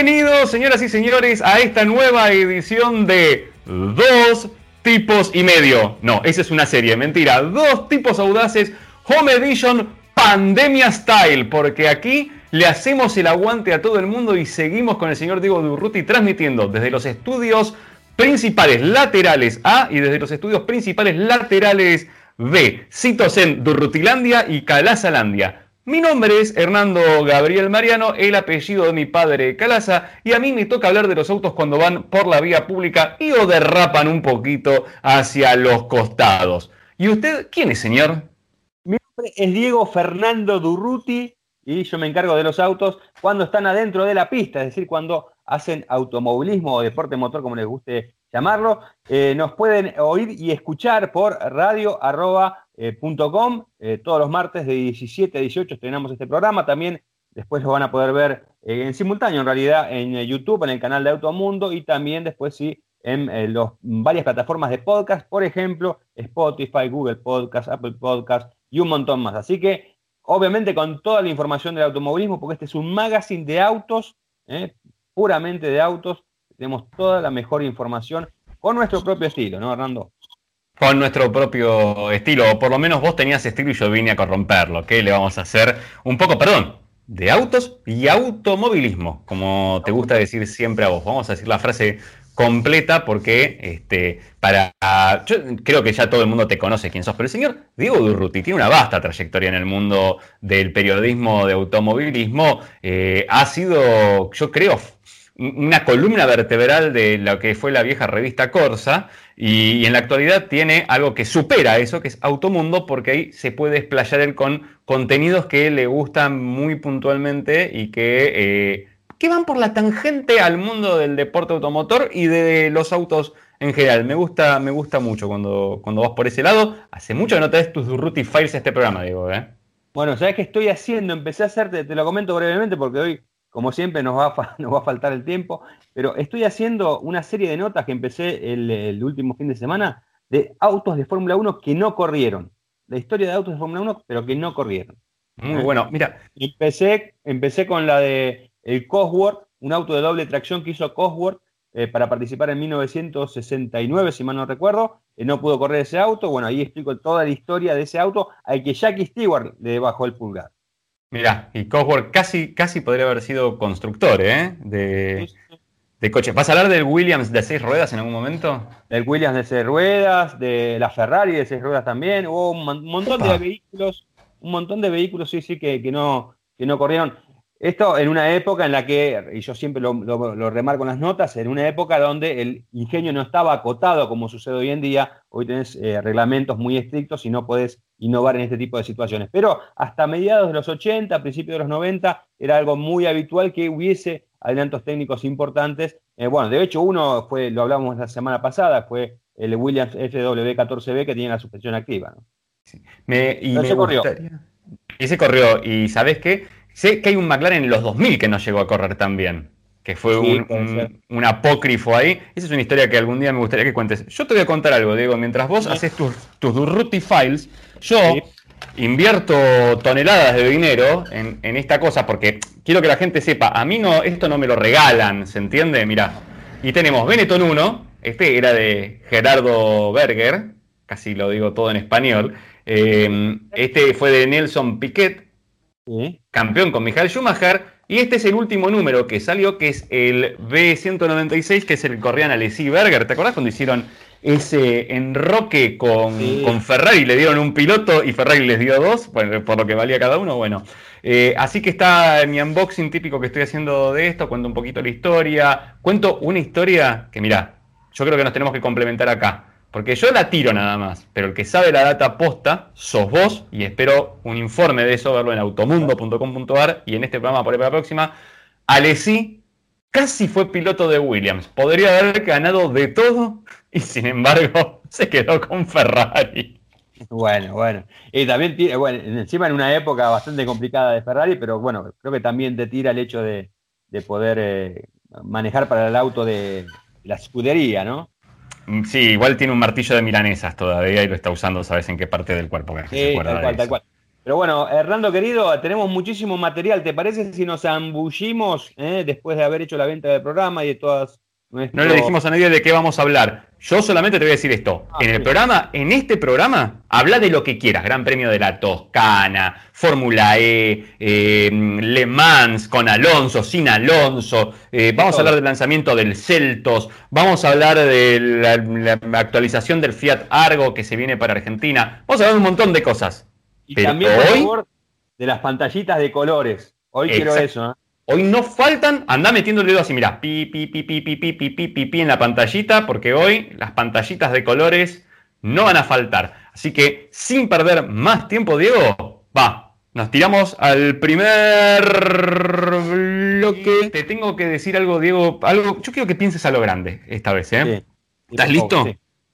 Bienvenidos, señoras y señores, a esta nueva edición de Dos Tipos y Medio. No, esa es una serie, mentira. Dos Tipos Audaces, Home Edition, Pandemia Style, porque aquí le hacemos el aguante a todo el mundo y seguimos con el señor Diego Durruti transmitiendo desde los estudios principales laterales A y desde los estudios principales laterales B. Citos en Durrutilandia y Calazalandia. Mi nombre es Hernando Gabriel Mariano, el apellido de mi padre Calaza, y a mí me toca hablar de los autos cuando van por la vía pública y o derrapan un poquito hacia los costados. ¿Y usted quién es, señor? Mi nombre es Diego Fernando Durruti y yo me encargo de los autos cuando están adentro de la pista, es decir, cuando hacen automovilismo o deporte motor, como les guste llamarlo. Eh, nos pueden oír y escuchar por radio.com eh, eh, todos los martes de 17 a 18 estrenamos este programa. También después lo van a poder ver en simultáneo, en realidad, en YouTube, en el canal de Automundo y también después sí en los, varias plataformas de podcast, por ejemplo, Spotify, Google Podcast, Apple Podcast y un montón más. Así que, obviamente, con toda la información del automovilismo, porque este es un magazine de autos, puramente de autos, tenemos toda la mejor información con nuestro propio estilo, ¿no, Hernando? con nuestro propio estilo, o por lo menos vos tenías estilo y yo vine a corromperlo. ¿Qué le vamos a hacer? Un poco, perdón, de autos y automovilismo, como te gusta decir siempre a vos. Vamos a decir la frase completa porque este, para yo creo que ya todo el mundo te conoce quién sos, pero el señor Diego Durruti tiene una vasta trayectoria en el mundo del periodismo de automovilismo. Eh, ha sido, yo creo, una columna vertebral de lo que fue la vieja revista Corsa y, en la actualidad tiene algo que supera eso, que es Automundo, porque ahí se puede explayar él con contenidos que le gustan muy puntualmente y que, eh, que van por la tangente al mundo del deporte automotor y de los autos en general. Me gusta, me gusta mucho cuando, cuando vas por ese lado. Hace mucho que no traes tus Durruti a este programa, digo, ¿eh? Bueno, ¿sabes qué estoy haciendo? Empecé a hacerte, te lo comento brevemente porque hoy como siempre nos va, a, nos va a faltar el tiempo, pero estoy haciendo una serie de notas que empecé el, último fin de semana de autos de Fórmula 1 que no corrieron. La historia de autos de Fórmula 1, pero que no corrieron. Muy bueno, mira. Empecé, empecé con la de el Cosworth, un auto de doble tracción que hizo Cosworth eh, para participar en 1969, si mal no recuerdo. Eh, no pudo correr ese auto. Bueno, ahí explico toda la historia de ese auto al que Jackie Stewart le bajó el pulgar. Mira, y Cosworth casi, casi podría haber sido constructor ¿eh? de, de coches. ¿Vas a hablar del Williams de seis ruedas en algún momento? Del Williams de seis ruedas, de la Ferrari de seis ruedas también. Hubo un montón de vehículos, un montón de vehículos, sí, sí, que, que, no, que no corrieron. Esto en una época en la que, y yo siempre lo, remarco en las notas, en una época donde el ingenio no estaba acotado como sucede hoy en día, hoy tenés eh, reglamentos muy estrictos y no podés innovar en este tipo de situaciones. Pero hasta mediados de los 80, principios de los 90, era algo muy habitual que hubiese adelantos técnicos importantes. Eh, bueno, de hecho uno fue, lo hablamos la semana pasada, fue el Williams FW14B que tiene la suspensión activa. Me, y me corrió. Y se corrió. ¿Y sabes qué? Sé que hay un McLaren en los 2000 que no llegó a correr tan bien, que fue un, apócrifo ahí. Esa es una historia que algún día me gustaría que cuentes. Yo te voy a contar algo, Diego. Mientras vos haces tus, tus Durruti Files, yo invierto toneladas de dinero en, esta cosa porque quiero que la gente sepa, a mí no, esto no me lo regalan, ¿se entiende? Mirá, y tenemos Benetton 1, este era de Gerardo Berger, casi lo digo todo en español. Eh, este fue de Nelson Piquet, campeón con Michael Schumacher. Y este es el último número que salió, que es el B196, que es el que corrían a Berger. ¿Te acordás cuando hicieron ese enroque con, con, Ferrari? Le dieron un piloto y Ferrari les dio dos, por, lo que valía cada uno. Bueno, eh, así que está mi unboxing típico que estoy haciendo de esto. Cuento un poquito la historia. Cuento una historia que, mira, yo creo que nos tenemos que complementar acá. Porque yo la tiro nada más, pero el que sabe la data posta sos vos y espero un informe de eso, verlo en automundo.com.ar y en este programa por la próxima. Alessi casi fue piloto de Williams, podría haber ganado de todo y sin embargo se quedó con Ferrari. Bueno, bueno. Y también, bueno, encima en una época bastante complicada de Ferrari, pero bueno, creo que también te tira el hecho de, poder eh, manejar para el auto de la escudería, ¿no? Mm, sí, igual tiene un martillo de milanesas todavía y lo está usando, ¿sabes en qué parte del cuerpo? Sí, tal cual, tal cual. Pero bueno, Hernando querido, tenemos muchísimo material. ¿Te parece si nos ambullimos eh, después de haber hecho la venta del programa y de todas no le dijimos a nadie de qué vamos a hablar. Yo solamente te voy a decir esto. Ah, en el programa, en este programa, habla de lo que quieras. Gran Premio de la Toscana, Fórmula E, eh, Le Mans con Alonso, sin Alonso. Eh, vamos a hablar del lanzamiento del Celtos. Vamos a hablar de la, actualización del Fiat Argo que se viene para Argentina. Vamos a hablar de un montón de cosas. Y también, por de las pantallitas de colores. Hoy quiero eso. ¿eh? Hoy no faltan, anda metiendo el dedo así, mira, pi, pi, pi, pi, pi, pi, pi, pi, pi, en la pantallita, porque hoy las pantallitas de colores no van a faltar. Así que, sin perder más tiempo, Diego, va, nos tiramos al primer bloque. Te tengo que decir algo, Diego, algo, yo quiero que pienses a lo grande esta vez, ¿eh? ¿Estás listo?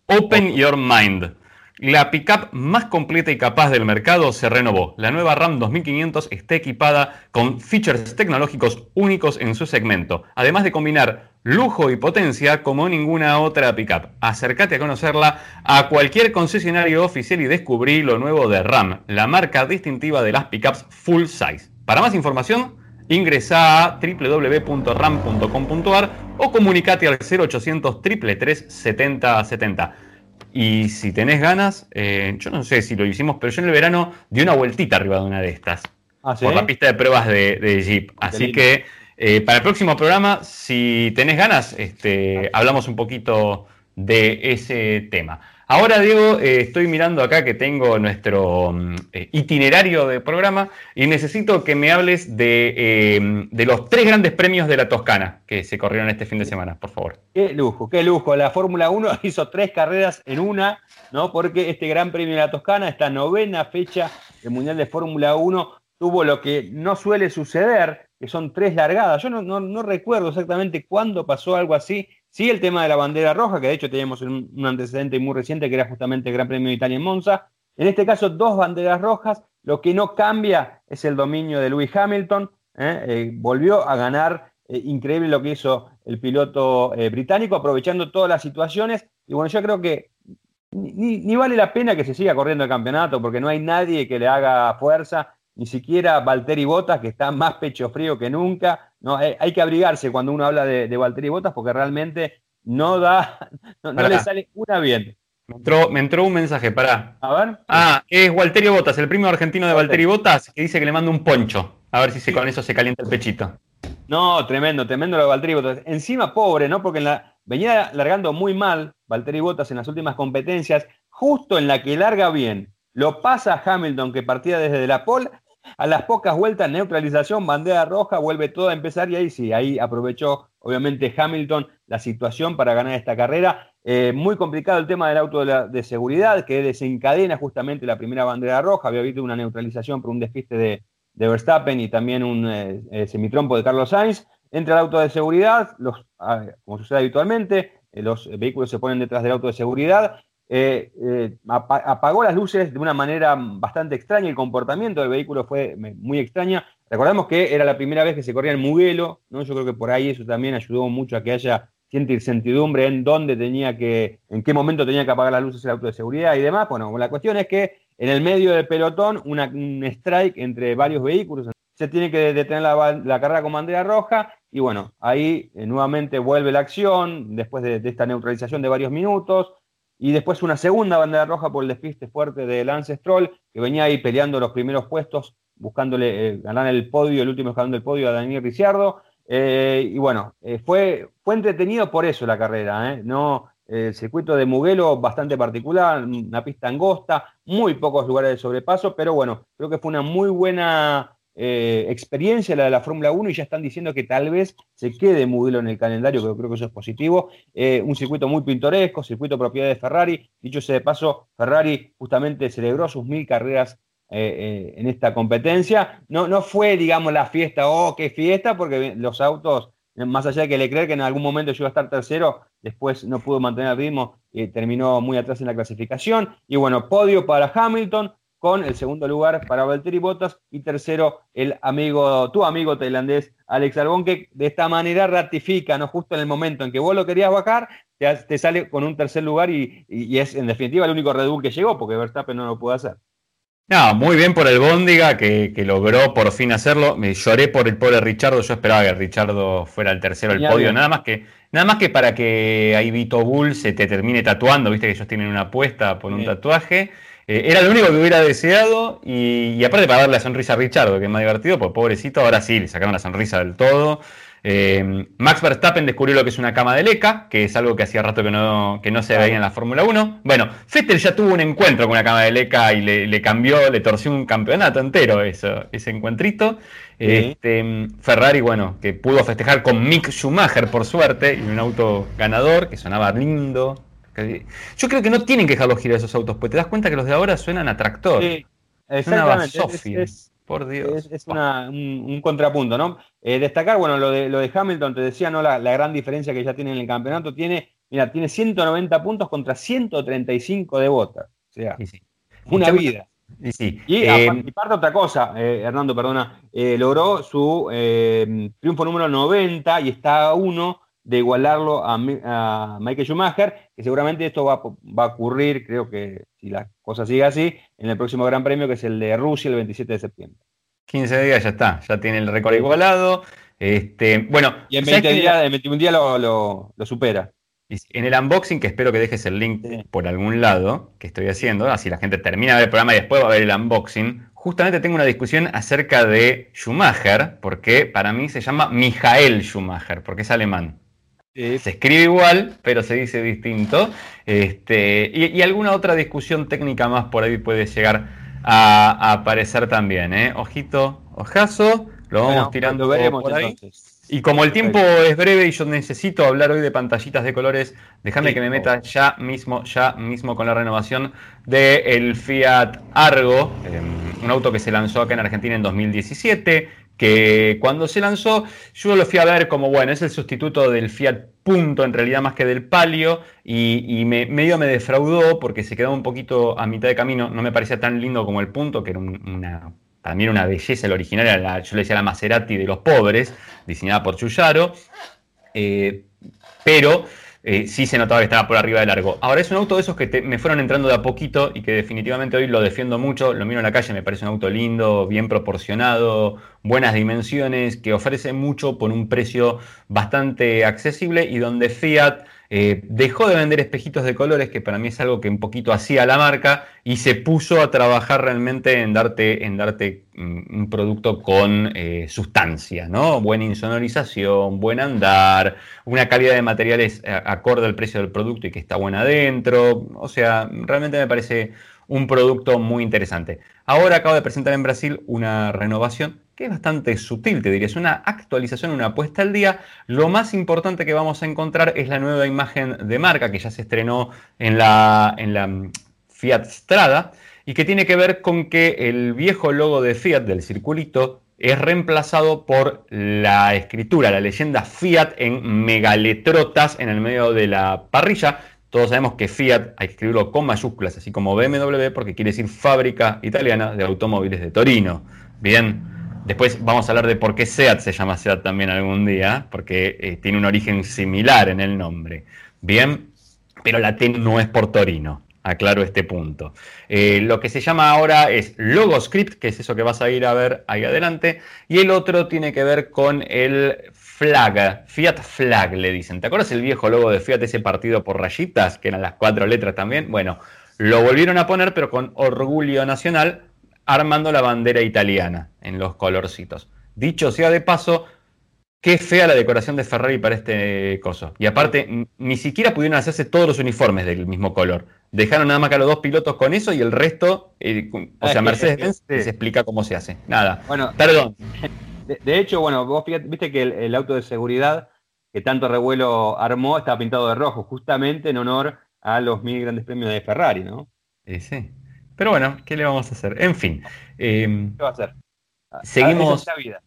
Open your mind. La pickup más completa y capaz del mercado se renovó. La nueva RAM 2500 está equipada con features tecnológicos únicos en su segmento, además de combinar lujo y potencia como ninguna otra pickup. Acércate a conocerla a cualquier concesionario oficial y descubrí lo nuevo de RAM, la marca distintiva de las pickups full size. Para más información, ingresa a www.ram.com.ar o comunicate al 0800 333 7070. Y si tenés ganas, eh, yo no sé si lo hicimos, pero yo en el verano di una vueltita arriba de una de estas. ¿Ah, por la pista de pruebas de, Jeep. Así que eh, para el próximo programa, si tenés ganas, este, hablamos un poquito de ese tema. Ahora, Diego, eh, estoy mirando acá que tengo nuestro mm, eh, itinerario de programa y necesito que me hables em, de, los tres grandes premios de la Toscana que se corrieron este fin de semana, por favor. Qué lujo, qué lujo. La Fórmula 1 hizo tres carreras en una, ¿no? Porque este Gran Premio de la Toscana, esta novena fecha del Mundial de Fórmula 1, tuvo lo que no suele suceder, que son tres largadas. Yo no recuerdo exactamente cuándo pasó algo así Sí, el tema de la bandera roja, que de hecho teníamos un, antecedente muy reciente que era justamente el Gran Premio de Italia en Monza. En este caso, dos banderas rojas. Lo que no cambia es el dominio de Lewis Hamilton. ¿eh? Eh, volvió a ganar. Eh, increíble lo que hizo el piloto británico, aprovechando todas las situaciones. Y bueno, yo creo que ni, vale la pena que se siga corriendo el campeonato, porque no hay nadie que le haga fuerza ni siquiera Valtteri Bottas, que está más pecho frío que nunca. No, hay, que abrigarse cuando uno habla de, de Valtteri Bottas porque realmente no da, no, le sale una bien. Me entró, un mensaje, pará. A ver. Ah, es Walterio Botas, el primo argentino de Valtteri Botas, que dice que le manda un poncho. A ver si con eso se calienta el pechito. No, tremendo, tremendo lo de Valtteri Botas. Encima pobre, ¿no? Porque la, venía largando muy mal Valtteri Botas en las últimas competencias, justo en la que larga bien. Lo pasa Hamilton, que partía desde la pole, a las pocas vueltas, neutralización, bandera roja, vuelve todo a empezar y ahí sí, ahí aprovechó obviamente Hamilton la situación para ganar esta carrera. Eh, muy complicado el tema del auto de, seguridad que desencadena justamente la primera bandera roja. Había habido una neutralización por un despiste de, Verstappen y también un eh, eh, semitrompo de Carlos Sainz. Entra el auto de seguridad, los, ah, como sucede habitualmente, los vehículos se ponen detrás del auto de seguridad eh, eh, apagó las luces de una manera bastante extraña, el comportamiento del vehículo fue muy extraña. Recordemos que era la primera vez que se corría en Mugello, ¿no? yo creo que por ahí eso también ayudó mucho a que haya cierta incertidumbre en dónde tenía que, en qué momento tenía que apagar las luces el auto de seguridad y demás. Bueno, la cuestión es que en el medio del pelotón, un strike entre varios vehículos, se tiene que detener la, carrera con bandera roja y bueno, ahí eh, nuevamente vuelve la acción después de esta neutralización de varios minutos y después una segunda bandera roja por el despiste fuerte de Lance Stroll, que venía ahí peleando los primeros puestos, buscándole eh, ganar el podio, el último escalón del podio a Daniel Ricciardo. Eh, y bueno, eh, fue, fue entretenido por eso la carrera, ¿no? El circuito de Mugello bastante particular, una pista angosta, muy pocos lugares de sobrepaso, pero bueno, creo que fue una muy buena eh, experiencia la de la Fórmula 1 y ya están diciendo que tal vez se quede Mugello en el calendario, que creo que eso es positivo. Eh, un circuito muy pintoresco, circuito propiedad de Ferrari. Dicho sea de paso, Ferrari justamente celebró sus mil carreras eh, en esta competencia. No, no fue, digamos, la fiesta, oh, qué fiesta, porque los autos, más allá de que le creer que en algún momento yo iba a estar tercero, después no pudo mantener el ritmo y terminó muy atrás en la clasificación. Y bueno, podio para Hamilton, con el segundo lugar para Valtteri Bottas y tercero el amigo, tu amigo tailandés Alex Albon, que de esta manera ratifica, ¿no? Justo en el momento en que vos lo querías bajar, te, sale con un tercer lugar y, es en definitiva el único Red Bull que llegó, porque Verstappen no lo pudo hacer. No, muy bien por el Bóndiga que, logró por fin hacerlo. Me lloré por el pobre Richardo. Yo esperaba que Richardo fuera el tercero del podio. Nada más que, nada más que para que ahí Vito Bull se te termine tatuando. Viste que ellos tienen una apuesta por un tatuaje. Eh, era lo único que hubiera deseado. Y, aparte para darle la sonrisa a Richardo, que es más divertido, pues pobrecito, ahora sí, le sacaron la sonrisa del todo. Eh, Max Verstappen descubrió lo que es una cama de leca, que es algo que hacía rato que no, que no se veía en la Fórmula 1. Bueno, Vettel ya tuvo un encuentro con una cama de leca y le, cambió, le torció un campeonato entero eso, ese encuentrito. Este, Ferrari, bueno, que pudo festejar con Mick Schumacher por suerte, y un auto ganador que sonaba lindo. Yo creo que no tienen que dejarlos girar esos autos, pues te das cuenta que los de ahora suenan a tractor. Sí, exactamente. Por Dios. Es, un, contrapunto, ¿no? Eh, destacar, bueno, lo de, lo de Hamilton, te decía, ¿no? La, gran diferencia que ya tiene en el campeonato. Tiene, mira, tiene 190 puntos contra 135 de botas. O sea, una vida. Y, sí. y, eh, parte otra cosa, eh, Hernando, perdona, logró su triunfo número 90 y está a uno de igualarlo a, Michael Schumacher, que seguramente esto va, va, a ocurrir, creo que si la cosa sigue así, en el próximo Gran Premio, que es el de Rusia el 27 de septiembre. 15 días ya está, ya tiene el récord igualado. Este, bueno, y en 20 días, en 21 días lo, supera. En el unboxing, que espero que dejes el link por algún lado, que estoy haciendo, así la gente termina de ver el programa y después va a ver el unboxing, justamente tengo una discusión acerca de Schumacher, porque para mí se llama Michael Schumacher, porque es alemán. Se escribe igual, pero se dice distinto. Este, y, alguna otra discusión técnica más por ahí puede llegar a, aparecer también. ¿eh? Ojito, ojazo, lo vamos tirando veremos por ahí. Y como el tiempo es breve y yo necesito hablar hoy de pantallitas de colores, déjame que me meta ya mismo, ya mismo con la renovación del Fiat Argo, em, un auto que se lanzó acá en Argentina en 2017 que cuando se lanzó yo lo fui a ver como, bueno, es el sustituto del Fiat Punto en realidad más que del Palio y, me, medio me defraudó porque se quedó un poquito a mitad de camino, no me parecía tan lindo como el Punto, que era una, para mí era una belleza, el original era yo le decía la Maserati de los pobres, diseñada por Chuyaro, eh, pero eh, sí se notaba que estaba por arriba de largo. Ahora es un auto de esos que me fueron entrando de a poquito y que definitivamente hoy lo defiendo mucho. Lo miro en la calle, me parece un auto lindo, bien proporcionado, buenas dimensiones, que ofrece mucho por un precio bastante accesible y donde Fiat eh, dejó de vender espejitos de colores, que para mí es algo que un poquito hacía la marca, y se puso a trabajar realmente en darte, en darte mm, un producto con eh, sustancia, ¿no? Buena insonorización, buen andar, una calidad de materiales eh, acorde al precio del producto y que está buena adentro. O sea, realmente me parece un producto muy interesante. Ahora acabo de presentar en Brasil una renovación que es bastante sutil, te diría, es una actualización, una puesta al día. Lo más importante que vamos a encontrar es la nueva imagen de marca que ya se estrenó en la, en la mm, Fiat Strada y que tiene que ver con que el viejo logo de Fiat del circulito es reemplazado por la escritura, la leyenda Fiat en megaletrotas en el medio de la parrilla. Todos sabemos que Fiat hay que escribirlo con mayúsculas, así como BMW, porque quiere decir fábrica italiana de automóviles de Torino. Bien, Después vamos a hablar de por qué SEAT se llama SEAT también algún día, porque eh, tiene un origen similar en el nombre. Bien, pero la T no es por Torino. Aclaro este punto. Eh, lo que se llama ahora es LogoScript, que es eso que vas a ir a ver ahí adelante. Y el otro tiene que ver con el Flag, Fiat Flag le dicen. ¿Te acuerdas el viejo logo de Fiat, ese partido por rayitas, que eran las cuatro letras también? Bueno, lo volvieron a poner, pero con orgullo nacional, armando la bandera italiana en los colorcitos. Dicho sea de paso, qué fea la decoración de Ferrari para este coso. Y aparte, ni siquiera pudieron hacerse todos los uniformes del mismo color. Dejaron nada más que a los dos pilotos con eso y el resto, eh, o sea, Mercedes-Benz se explica cómo se hace. Nada. Bueno, perdón. De, hecho, bueno, vos viste que el, auto de seguridad que tanto revuelo armó estaba pintado de rojo, justamente en honor a los mil grandes premios de Ferrari, ¿no? Sí, sí. Pero bueno, ¿qué le vamos a hacer? En fin. Em, ¿Qué va a hacer? Seguimos. vida.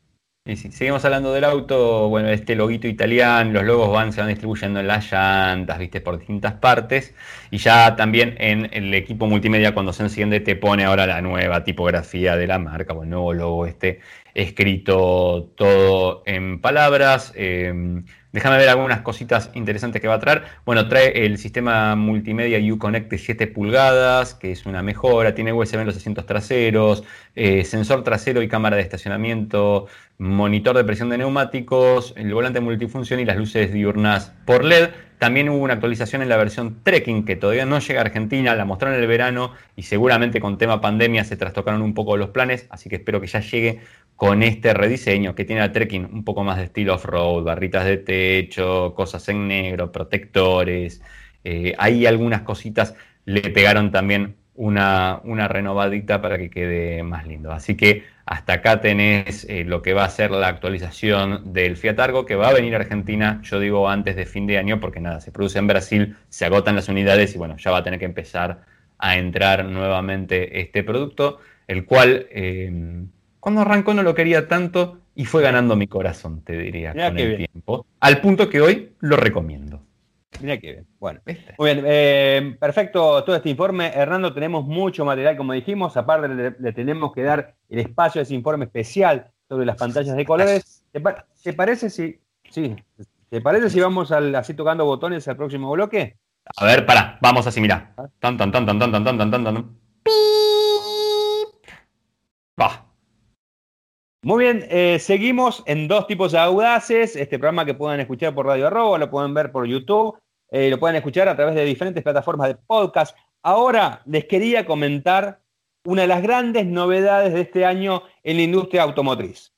seguimos hablando del auto, bueno, este loguito italiano, los logos van, se van distribuyendo en las llantas, viste, por distintas partes. Y ya también en el equipo multimedia, cuando se enciende, te pone ahora la nueva tipografía de la marca, o el nuevo logo este, escrito todo en palabras. Em, Déjame ver algunas cositas interesantes que va a traer. Bueno, trae el sistema multimedia Uconnect de 7 pulgadas, que es una mejora. Tiene USB en los asientos traseros, eh, sensor trasero y cámara de estacionamiento, monitor de presión de neumáticos, el volante multifunción y las luces diurnas por LED. También hubo una actualización en la versión Trekking que todavía no llega a Argentina, la mostraron en el verano y seguramente con tema pandemia se trastocaron un poco los planes, así que espero que ya llegue con este rediseño que tiene la Trekking un poco más de estilo off-road, barritas de techo, cosas en negro, protectores. Eh, hay algunas cositas, le pegaron también una, una, renovadita para que quede más lindo. Así que hasta acá tenés eh, lo que va a ser la actualización del Fiat Argo, que va a venir a Argentina, yo digo antes de fin de año, porque nada, se produce en Brasil, se agotan las unidades y bueno, ya va a tener que empezar a entrar nuevamente este producto, el cual eh, cuando arrancó no lo quería tanto y fue ganando mi corazón, te diría, con el tiempo. Al punto que hoy lo recomiendo. Mira qué bien. Bueno, muy bien. Eh, perfecto todo este informe. Hernando, tenemos mucho material, como dijimos. Aparte, le, tenemos que dar el espacio a ese informe especial sobre las pantallas de colores. ¿Te, parece si, sí, ¿Te parece si vamos al, así tocando botones al próximo bloque? A ver, para, vamos así, mira. Tan, tan, tan, tan, tan, tan, tan, tan, tan. Va. Muy bien, eh, seguimos en dos tipos de audaces. Este programa que pueden escuchar por Radio Arroba, lo pueden ver por YouTube, eh, lo pueden escuchar a través de diferentes plataformas de podcast. Ahora les quería comentar una de las grandes novedades de este año en la industria automotriz.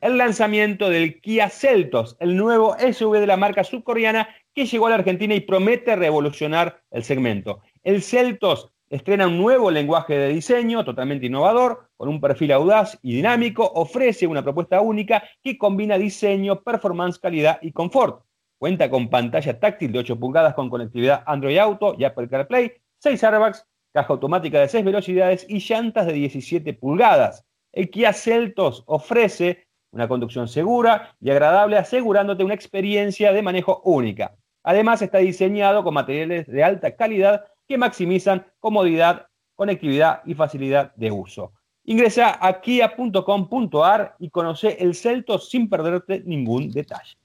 El lanzamiento del Kia Celtos, el nuevo SUV de la marca subcoreana que llegó a la Argentina y promete revolucionar el segmento. El Celtos Estrena un nuevo lenguaje de diseño totalmente innovador, con un perfil audaz y dinámico, ofrece una propuesta única que combina diseño, performance, calidad y confort. Cuenta con pantalla táctil de 8 pulgadas con conectividad Android Auto y Apple CarPlay, 6 airbags, caja automática de 6 velocidades y llantas de 17 pulgadas. El Kia Celtos ofrece una conducción segura y agradable, asegurándote una experiencia de manejo única. Además, está diseñado con materiales de alta calidad que maximizan comodidad, conectividad y facilidad de uso. Ingresa a kia.com.ar y conoce el Celtos sin perderte ningún detalle.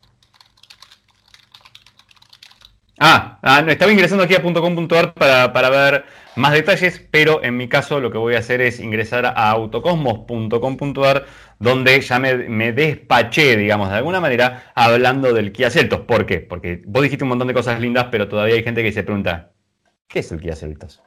Ah, ah estaba ingresando a kia.com.ar para, para ver más detalles, pero en mi caso lo que voy a hacer es ingresar a autocosmos.com.ar, donde ya me, me, despaché, digamos, de alguna manera, hablando del Kia Celtos. ¿Por qué? Porque vos dijiste un montón de cosas lindas, pero todavía hay gente que se pregunta, ¿Qué es el Kia Celtas?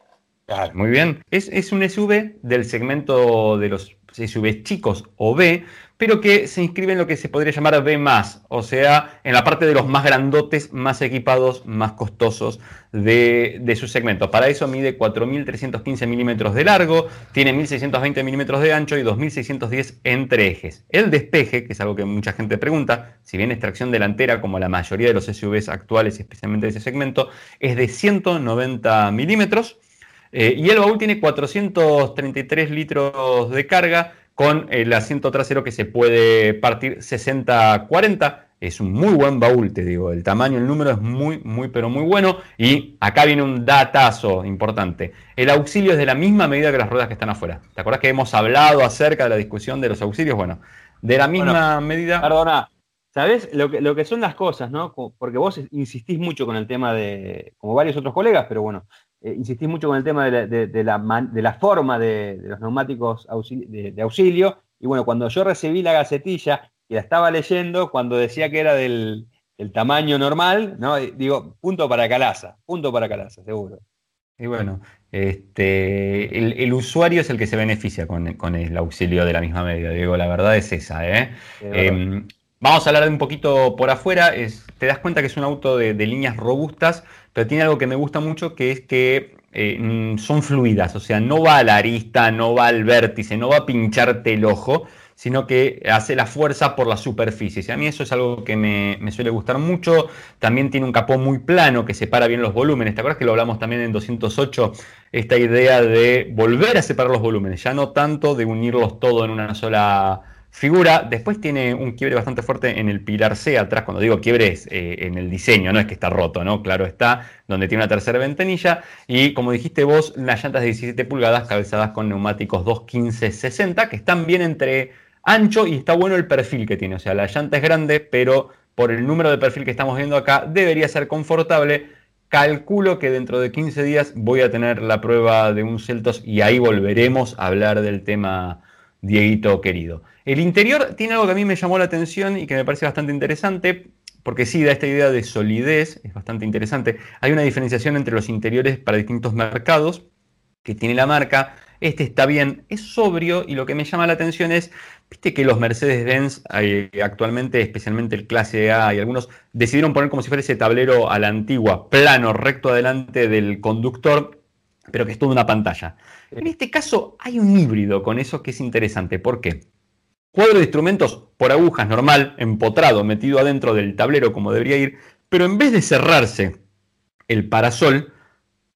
Muy bien. Es, un SUV del segmento de los SUVs chicos o B, pero que se inscribe en lo que se podría llamar B, o sea, en la parte de los más grandotes, más equipados, más costosos de, su segmento. Para eso mide 4.315 milímetros de largo, tiene 1.620 milímetros de ancho y 2.610 entre ejes. El despeje, que es algo que mucha gente pregunta, si bien es tracción delantera como la mayoría de los SUVs actuales, especialmente de ese segmento, es de 190 milímetros. Eh, y el baúl tiene 433 litros de carga con el asiento trasero que se puede partir 60-40. Es un muy buen baúl, te digo. El tamaño, el número es muy, muy, pero muy bueno. Y acá viene un datazo importante. El auxilio es de la misma medida que las ruedas que están afuera. ¿Te acuerdas que hemos hablado acerca de la discusión de los auxilios? Bueno, de la misma medida. Perdona, ¿sabes lo que, lo que son las cosas, no? Porque vos insistís mucho con el tema de, como varios otros colegas, pero bueno, eh, insistís mucho con el tema de la, forma de, los neumáticos de, auxilio. Y bueno, cuando yo recibí la gacetilla y la estaba leyendo, cuando decía que era del, tamaño normal, ¿no? digo, punto para Calaza, punto para Calaza, seguro. Y bueno, este, el, usuario es el que se beneficia con, el auxilio de la misma medida, digo, la verdad es esa. ¿eh? Em, vamos a hablar de un poquito por afuera, te das cuenta que es un auto de líneas robustas, pero tiene algo que me gusta mucho que es que eh, mm, son fluidas, o sea, no va a la arista, no va al vértice, no va a pincharte el ojo, sino que hace la fuerza por la superficie. Y a mí eso es algo que me, suele gustar mucho. También tiene un capó muy plano que separa bien los volúmenes. ¿Te acuerdas que lo hablamos también en 208? Esta idea de volver a separar los volúmenes, ya no tanto de unirlos todo en una sola figura. Después tiene un quiebre bastante fuerte en el pilar C atrás. Cuando digo quiebre es eh, en el diseño, no es que está roto, ¿no? Claro está, donde tiene una tercera ventanilla. Y como dijiste vos, las llantas de 17 pulgadas cabezadas con neumáticos 215-60 que están bien entre ancho y está bueno el perfil que tiene. O sea, la llanta es grande, pero por el número de perfil que estamos viendo acá, debería ser confortable. Calculo que dentro de 15 días voy a tener la prueba de un Celtos y ahí volveremos a hablar del tema Dieguito querido. El interior tiene algo que a mí me llamó la atención y que me parece bastante interesante, porque sí da esta idea de solidez, es bastante interesante. Hay una diferenciación entre los interiores para distintos mercados que tiene la marca. Este está bien, es sobrio y lo que me llama la atención es, viste que los Mercedes-Benz eh, actualmente, especialmente el clase A y algunos, decidieron poner como si fuera ese tablero a la antigua, plano, recto adelante del conductor, pero que es toda una pantalla. En este caso hay un híbrido con eso que es interesante. ¿Por qué? Cuadro de instrumentos por agujas normal, empotrado, metido adentro del tablero como debería ir, pero en vez de cerrarse el parasol,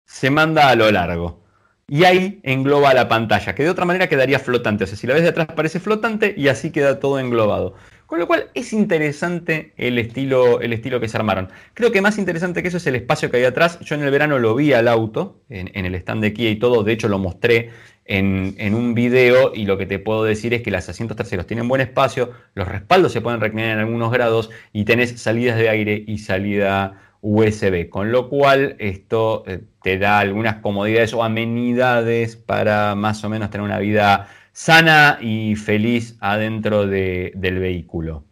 se manda a lo largo. Y ahí engloba la pantalla, que de otra manera quedaría flotante. O sea, si la ves de atrás parece flotante y así queda todo englobado. Con lo cual es interesante el estilo, el estilo que se armaron. Creo que más interesante que eso es el espacio que hay atrás. Yo en el verano lo vi al auto, en, el stand de Kia y todo. De hecho, lo mostré en, un video y lo que te puedo decir es que los asientos traseros tienen buen espacio, los respaldos se pueden reclinar en algunos grados y tenés salidas de aire y salida USB, con lo cual esto eh, te da algunas comodidades o amenidades para más o menos tener una vida sana y feliz adentro del vehículo.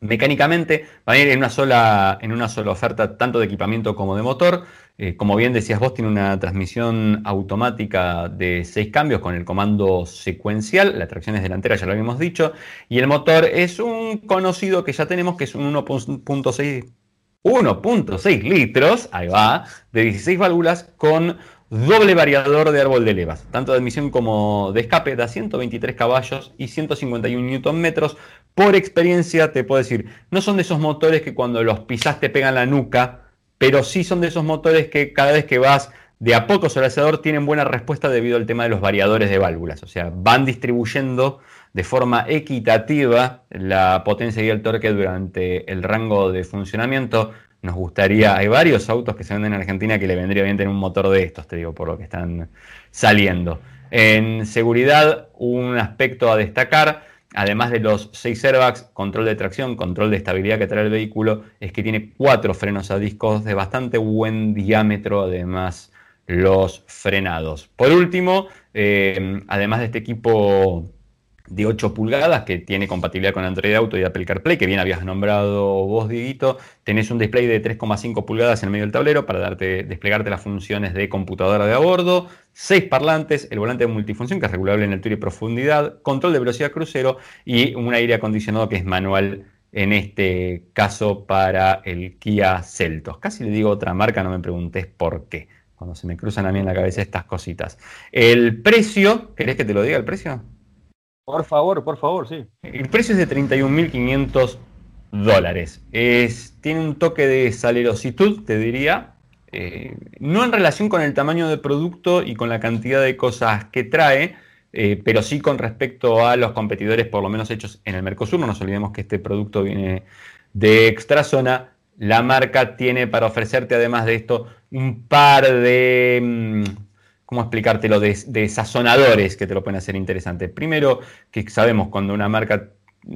Mecánicamente va a ir en una sola, en una sola oferta tanto de equipamiento como de motor. Eh, como bien decías vos, tiene una transmisión automática de 6 cambios con el comando secuencial. La tracción es delantera, ya lo habíamos dicho. Y el motor es un conocido que ya tenemos, que es un 1.6 1.6 litros, ahí va, de 16 válvulas con doble variador de árbol de levas, tanto de admisión como de escape, da 123 caballos y 151 Nm. Por experiencia te puedo decir, no son de esos motores que cuando los pisas te pegan la nuca, pero sí son de esos motores que cada vez que vas de a poco sobre el acelerador tienen buena respuesta debido al tema de los variadores de válvulas, o sea, van distribuyendo de forma equitativa la potencia y el torque durante el rango de funcionamiento. Nos gustaría, hay varios autos que se venden en Argentina que le vendría bien tener un motor de estos, te digo, por lo que están saliendo. En seguridad, un aspecto a destacar, además de los seis airbags, control de tracción, control de estabilidad que trae el vehículo, es que tiene cuatro frenos a discos de bastante buen diámetro, además los frenados. Por último, eh, además de este equipo de 8 pulgadas que tiene compatibilidad con Android Auto y Apple CarPlay, que bien habías nombrado vos, Dieguito. Tenés un display de 3,5 pulgadas en el medio del tablero para darte, desplegarte las funciones de computadora de a bordo, 6 parlantes, el volante de multifunción que es regulable en altura y profundidad, control de velocidad crucero y un aire acondicionado que es manual en este caso para el Kia Celtos. Casi le digo otra marca, no me preguntes por qué, cuando se me cruzan a mí en la cabeza estas cositas. El precio, ¿querés que te lo diga el precio? Por favor, por favor, sí. El precio es de 31.500 dólares. tiene un toque de salerositud, te diría. Eh, no en relación con el tamaño del producto y con la cantidad de cosas que trae, eh, pero sí con respecto a los competidores, por lo menos hechos en el Mercosur. No nos olvidemos que este producto viene de Extrazona. La marca tiene para ofrecerte, además de esto, un par de mm, ¿cómo explicártelo? De, de, sazonadores que te lo pueden hacer interesante. Primero, que sabemos cuando una marca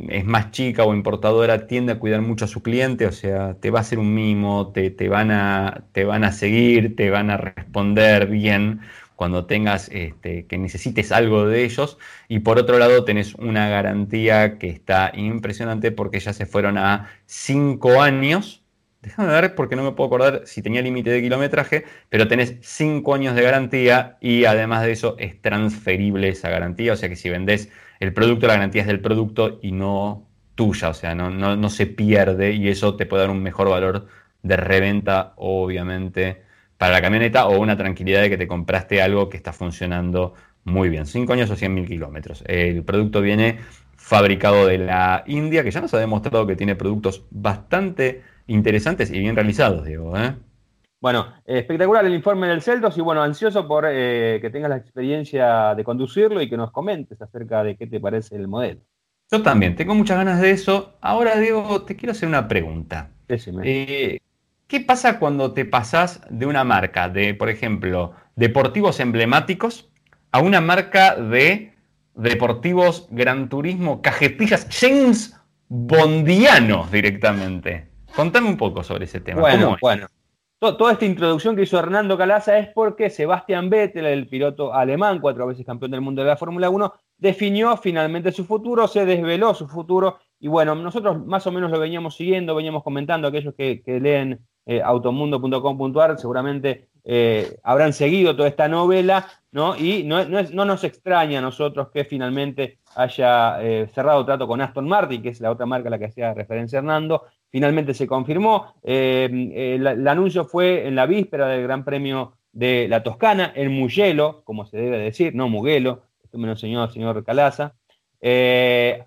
es más chica o importadora, tiende a cuidar mucho a su cliente, o sea, te va a hacer un mimo, te, van, a, te van a seguir, te van a responder bien cuando tengas este, que necesites algo de ellos. Y por otro lado, tenés una garantía que está impresionante porque ya se fueron a cinco años Déjame ver porque no me puedo acordar si tenía límite de kilometraje, pero tenés 5 años de garantía y además de eso es transferible esa garantía, o sea que si vendés el producto, la garantía es del producto y no tuya, o sea, no, no, se pierde y eso te puede dar un mejor valor de reventa, obviamente, para la camioneta o una tranquilidad de que te compraste algo que está funcionando muy bien. 5 años o 100 mil kilómetros. El producto viene fabricado de la India, que ya nos ha demostrado que tiene productos bastante interesantes y bien realizados, Diego. ¿eh? Bueno, espectacular el informe del Celtos y bueno, ansioso por eh, que tengas la experiencia de conducirlo y que nos comentes acerca de qué te parece el modelo. Yo también, tengo muchas ganas de eso. Ahora, Diego, te quiero hacer una pregunta. Eh, ¿Qué pasa cuando te pasas de una marca de, por ejemplo, deportivos emblemáticos a una marca de deportivos Gran Turismo, cajetillas, James bondianos directamente. Contame un poco sobre ese tema. Bueno, bueno. Toda esta introducción que hizo Hernando Calaza es porque Sebastián Vettel, el piloto alemán, cuatro veces campeón del mundo de la Fórmula 1, definió finalmente su futuro, se desveló su futuro y bueno, nosotros más o menos lo veníamos siguiendo, veníamos comentando, aquellos que, leen eh, automundo.com.ar seguramente eh, habrán seguido toda esta novela, ¿no? Y no, nos extraña a nosotros que finalmente haya eh, cerrado trato con Aston Martin, que es la otra marca a la que hacía referencia Hernando. Finalmente se confirmó. Eh, el, anuncio fue en la víspera del Gran Premio de la Toscana, en Mugello, como se debe decir, no Mugello, esto me lo enseñó el señor Calaza.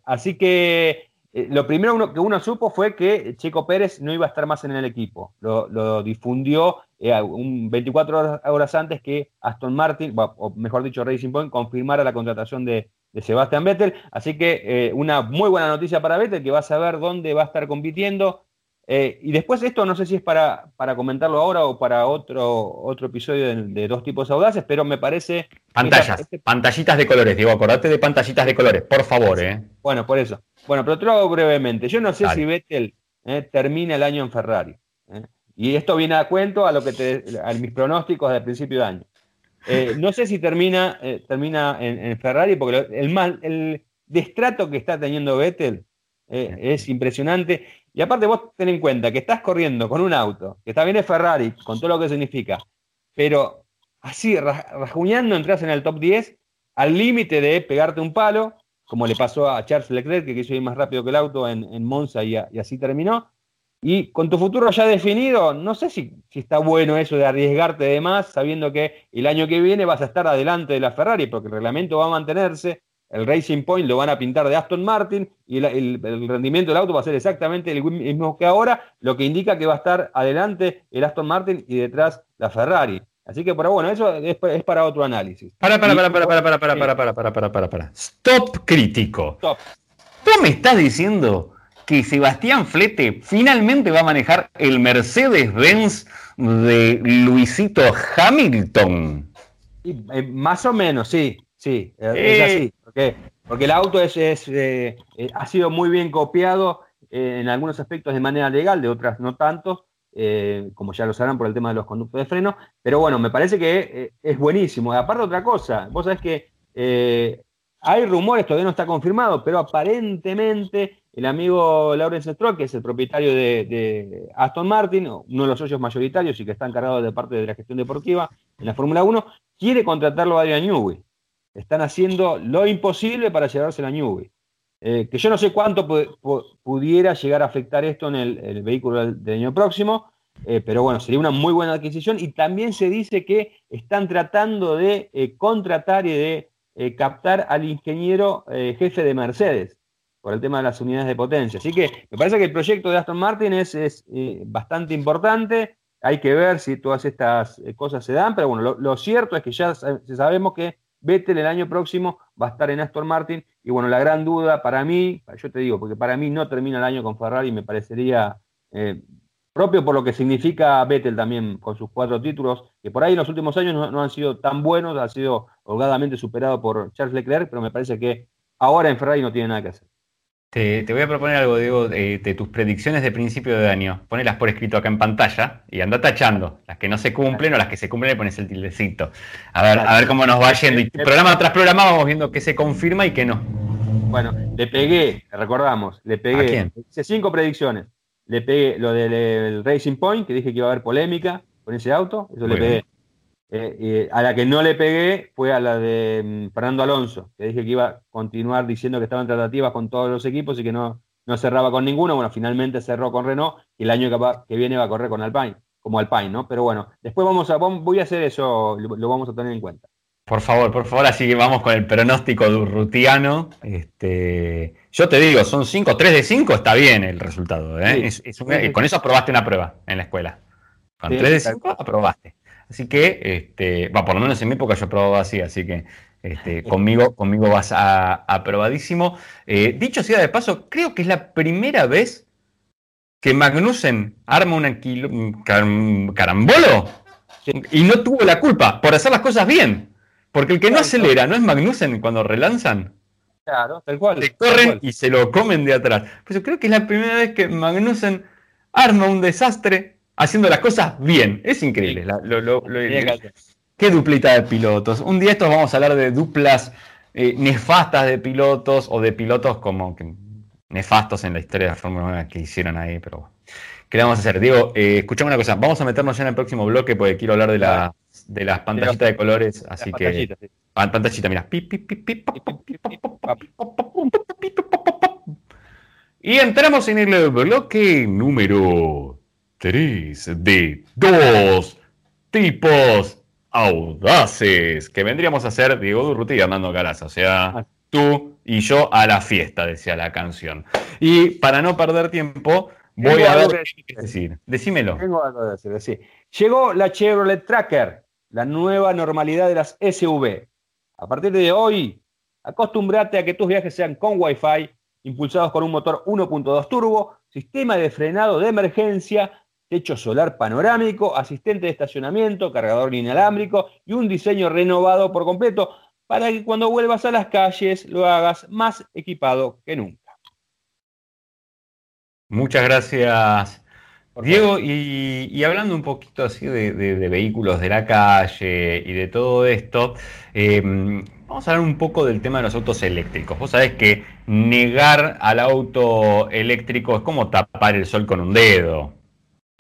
así que lo primero que uno supo fue que Checo Pérez no iba a estar más en el equipo. Lo, difundió un 24 horas, antes que Aston Martin, o mejor dicho Racing Point, confirmara la contratación de, Sebastián Vettel. Así que eh, una muy buena noticia para Vettel, que va a saber dónde va a estar compitiendo. Eh, y después esto no sé si es para, para comentarlo ahora o para otro, otro episodio de, dos tipos audaces, pero me parece... Pantallas, este pantallitas de colores, digo, acordate de pantallitas de colores, por favor. Eh. Bueno, por eso. Bueno, pero te lo hago brevemente. Yo no sé si Vettel termina el año en Ferrari. Y esto viene a cuento a lo que te, a mis pronósticos del principio de año. Eh, no sé si termina, eh, termina en, Ferrari, porque el, mal, el destrato que está teniendo Vettel eh, es impresionante. Y aparte vos ten en cuenta que estás corriendo con un auto, que está bien es Ferrari, con todo lo que significa, pero así, rajuñando entras en el top 10, al límite de pegarte un palo, como le pasó a Charles Leclerc, que quiso ir más rápido que el auto en, Monza y así terminó. Y con tu futuro ya definido, no sé si, está bueno eso de arriesgarte de más, sabiendo que el año que viene vas a estar adelante de la Ferrari, porque el reglamento va a mantenerse, el Racing Point lo van a pintar de Aston Martin y el, rendimiento del auto va a ser exactamente el mismo que ahora, lo que indica que va a estar adelante el Aston Martin y detrás la Ferrari. Así que, pero bueno, eso es, para otro análisis. Para, para, para, para, para, para, para, para, para, para, para, para, para. Stop crítico. Stop. ¿Tú me estás diciendo que Sebastián Flete finalmente va a manejar el Mercedes-Benz de Luisito Hamilton. Eh, más o menos, sí, sí, es eh. así. Porque, porque el auto es, eh, ha sido muy bien copiado en algunos aspectos de manera legal, de otras no tanto, como ya lo sabrán por el tema de los conductos de freno. Pero bueno, me parece que es buenísimo. Aparte otra cosa, vos sabés que hay rumores, todavía no está confirmado, pero aparentemente el amigo Lawrence Stroll, que es el propietario de, Aston Martin, uno de los socios mayoritarios y que está encargado de parte de la gestión deportiva en la Fórmula 1, quiere contratarlo a Adrian Newey. Están haciendo lo imposible para llevarse a Newey. Eh, que yo no sé cuánto pudiera llegar a afectar esto en el, vehículo del, año próximo, eh, pero bueno, sería una muy buena adquisición y también se dice que están tratando de eh, contratar y de captar al ingeniero jefe de Mercedes por el tema de las unidades de potencia. Así que me parece que el proyecto de Aston Martin es, eh, bastante importante. Hay que ver si todas estas eh, cosas se dan, pero bueno, lo, cierto es que ya sabemos que Vettel el año próximo va a estar en Aston Martin. Y bueno, la gran duda para mí, yo te digo, porque para mí no termina el año con Ferrari, me parecería eh, propio por lo que significa Vettel también con sus cuatro títulos, que por ahí en los últimos años no, no han sido tan buenos, ha sido holgadamente superado por Charles Leclerc, pero me parece que ahora en Ferrari no tiene nada que hacer. Te, voy a proponer algo, Diego, de, tus predicciones de principio de año. Ponelas por escrito acá en pantalla y anda tachando. Las que no se cumplen o las que se cumplen le pones el tildecito. A ver, a ver cómo nos va yendo. Y programa tras programa vamos viendo qué se confirma y qué no. Bueno, le pegué, recordamos, le pegué. Hice cinco predicciones. Le pegué lo del Racing Point, que dije que iba a haber polémica con ese auto. Eso le pegué. Eh, a la que no le pegué fue a la de mm, Fernando Alonso, que dije que iba a continuar diciendo que estaba en tratativas con todos los equipos y que no, no cerraba con ninguno. Bueno, finalmente cerró con Renault y el año que, viene va a correr con Alpine, como Alpine, ¿no? Pero bueno, después vamos a, voy a hacer eso, lo, vamos a tener en cuenta. Por favor, por favor, así que vamos con el pronóstico durrutiano. Este, yo te digo, son 5, 3 de 5, está bien el resultado. ¿eh? con eso aprobaste una prueba en la escuela. Con 3 de 5 aprobaste. Así que, este, va, por lo menos en mi época yo probaba así, así que este, conmigo, conmigo vas a, aprobadísimo. Eh, dicho sea de paso, creo que es la primera vez que Magnussen arma un carambolo y no tuvo la culpa por hacer las cosas bien. Porque el que no acelera no es Magnussen cuando relanzan. Claro, tal cual. Se corren y se lo comen de atrás. Pues yo creo que es la primera vez que Magnussen arma un desastre haciendo las cosas bien. Es increíble. qué duplita de pilotos. Un día estos vamos a hablar de duplas eh, nefastas de pilotos o de pilotos como que nefastos en la historia de la Fórmula 1 que hicieron ahí, pero bueno. ¿Qué le vamos a hacer? Diego, eh, escuchame una cosa, vamos a meternos ya en el próximo bloque porque quiero hablar de, la, de las pantallitas de colores, así que... Pantallita, mira. Y entramos en el bloque número 3 de dos tipos audaces que vendríamos a ser Diego Durruti y Armando Caraza. O sea, tú y yo a la fiesta, decía la canción. Y para no perder tiempo, voy a ver qué decir. Decímelo. Tengo algo de decir. Llegó la Chevrolet Tracker, la nueva normalidad de las SUV. A partir de hoy, acostúmbrate a que tus viajes sean con Wi-Fi, impulsados con un motor 1.2 turbo, sistema de frenado de emergencia, techo solar panorámico, asistente de estacionamiento, cargador inalámbrico y un diseño renovado por completo para que cuando vuelvas a las calles lo hagas más equipado que nunca. Muchas gracias, Diego, y, hablando un poquito así de, vehículos de la calle y de todo esto, em, vamos a hablar un poco del tema de los autos eléctricos. Vos sabés que negar al auto eléctrico es como tapar el sol con un dedo.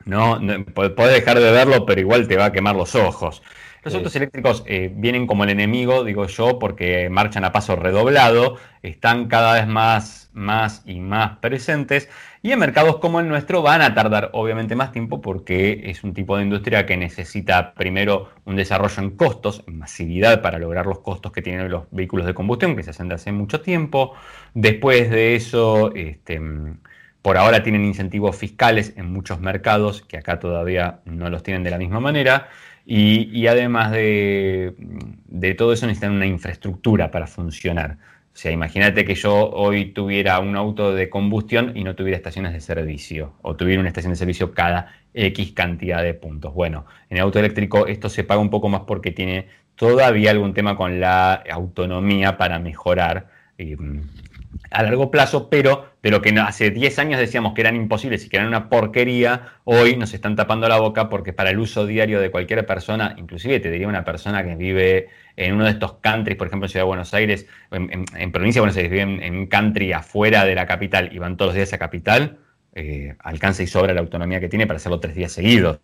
¿No? Podés dejar de verlo, pero igual te va a quemar los ojos. Los autos eléctricos eh, vienen como el enemigo, digo yo, porque marchan a paso redoblado, están cada vez más, más y más presentes y en mercados como el nuestro van a tardar obviamente más tiempo porque es un tipo de industria que necesita primero un desarrollo en costos, en masividad para lograr los costos que tienen los vehículos de combustión que se hacen de hace mucho tiempo. Después de eso, este, por ahora tienen incentivos fiscales en muchos mercados que acá todavía no los tienen de la misma manera. Y, además de, todo eso necesitan una infraestructura para funcionar. O sea, imagínate que yo hoy tuviera un auto de combustión y no tuviera estaciones de servicio, o tuviera una estación de servicio cada X cantidad de puntos. Bueno, en el auto eléctrico esto se paga un poco más porque tiene todavía algún tema con la autonomía para mejorar. Eh, a largo plazo, pero de lo que hace 10 años decíamos que eran imposibles y que eran una porquería, hoy nos están tapando la boca porque para el uso diario de cualquier persona, inclusive te diría una persona que vive en uno de estos countries, por ejemplo en Ciudad de Buenos Aires, en, provincia de Buenos Aires, viven en un country afuera de la capital y van todos los días a capital, eh, alcanza y sobra la autonomía que tiene para hacerlo tres días seguidos.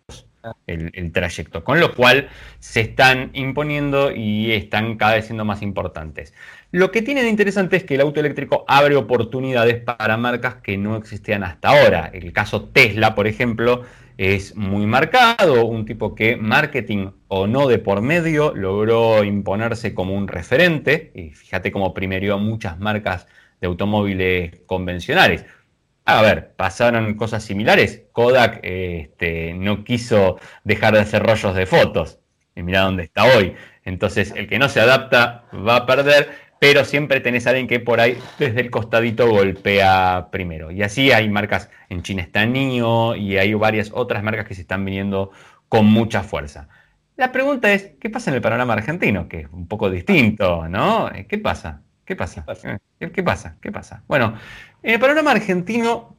El, trayecto, con lo cual se están imponiendo y están cada vez siendo más importantes. Lo que tiene de interesante es que el auto eléctrico abre oportunidades para marcas que no existían hasta ahora. El caso Tesla, por ejemplo, es muy marcado, un tipo que marketing o no de por medio logró imponerse como un referente, y fíjate cómo primerió muchas marcas de automóviles convencionales. A ver, pasaron cosas similares. Kodak este, no quiso dejar de hacer rollos de fotos. Y mira dónde está hoy. Entonces, el que no se adapta va a perder pero siempre tenés a alguien que por ahí desde el costadito golpea primero. Y así hay marcas, en China está Niño y hay varias otras marcas que se están viniendo con mucha fuerza. La pregunta es, ¿qué pasa en el panorama argentino? Que es un poco distinto, ¿no? ¿Qué pasa? ¿Qué pasa? ¿Qué pasa? ¿Qué pasa? Bueno, en el panorama argentino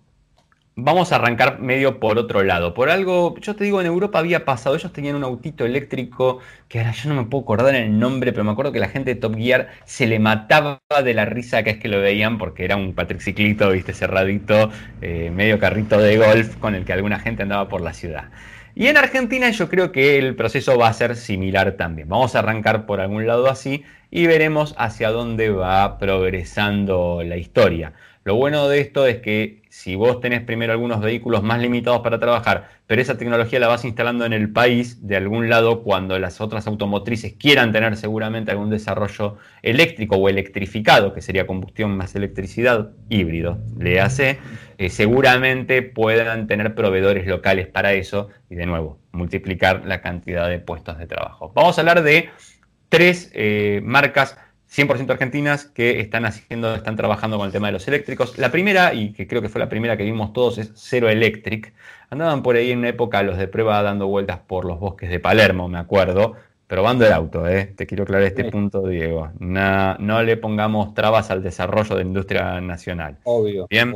Vamos a arrancar medio por otro lado. Por algo, yo te digo, en Europa había pasado, ellos tenían un autito eléctrico, que ahora yo no me puedo acordar el nombre, pero me acuerdo que la gente de Top Gear se le mataba de la risa que es que lo veían, porque era un patriciclito, viste, cerradito, eh, medio carrito de golf con el que alguna gente andaba por la ciudad. Y en Argentina yo creo que el proceso va a ser similar también. Vamos a arrancar por algún lado así y veremos hacia dónde va progresando la historia. Lo bueno de esto es que si vos tenés primero algunos vehículos más limitados para trabajar, pero esa tecnología la vas instalando en el país de algún lado cuando las otras automotrices quieran tener seguramente algún desarrollo eléctrico o electrificado, que sería combustión más electricidad, híbrido, le hace, eh, seguramente puedan tener proveedores locales para eso y de nuevo multiplicar la cantidad de puestos de trabajo. Vamos a hablar de tres eh, marcas 100% argentinas que están haciendo, están trabajando con el tema de los eléctricos. La primera, y que creo que fue la primera que vimos todos, es Zero Electric. Andaban por ahí en una época los de prueba dando vueltas por los bosques de Palermo, me acuerdo, probando el auto, ¿eh? te quiero aclarar este punto, Diego. No, le pongamos trabas al desarrollo de la industria nacional. Obvio. Bien.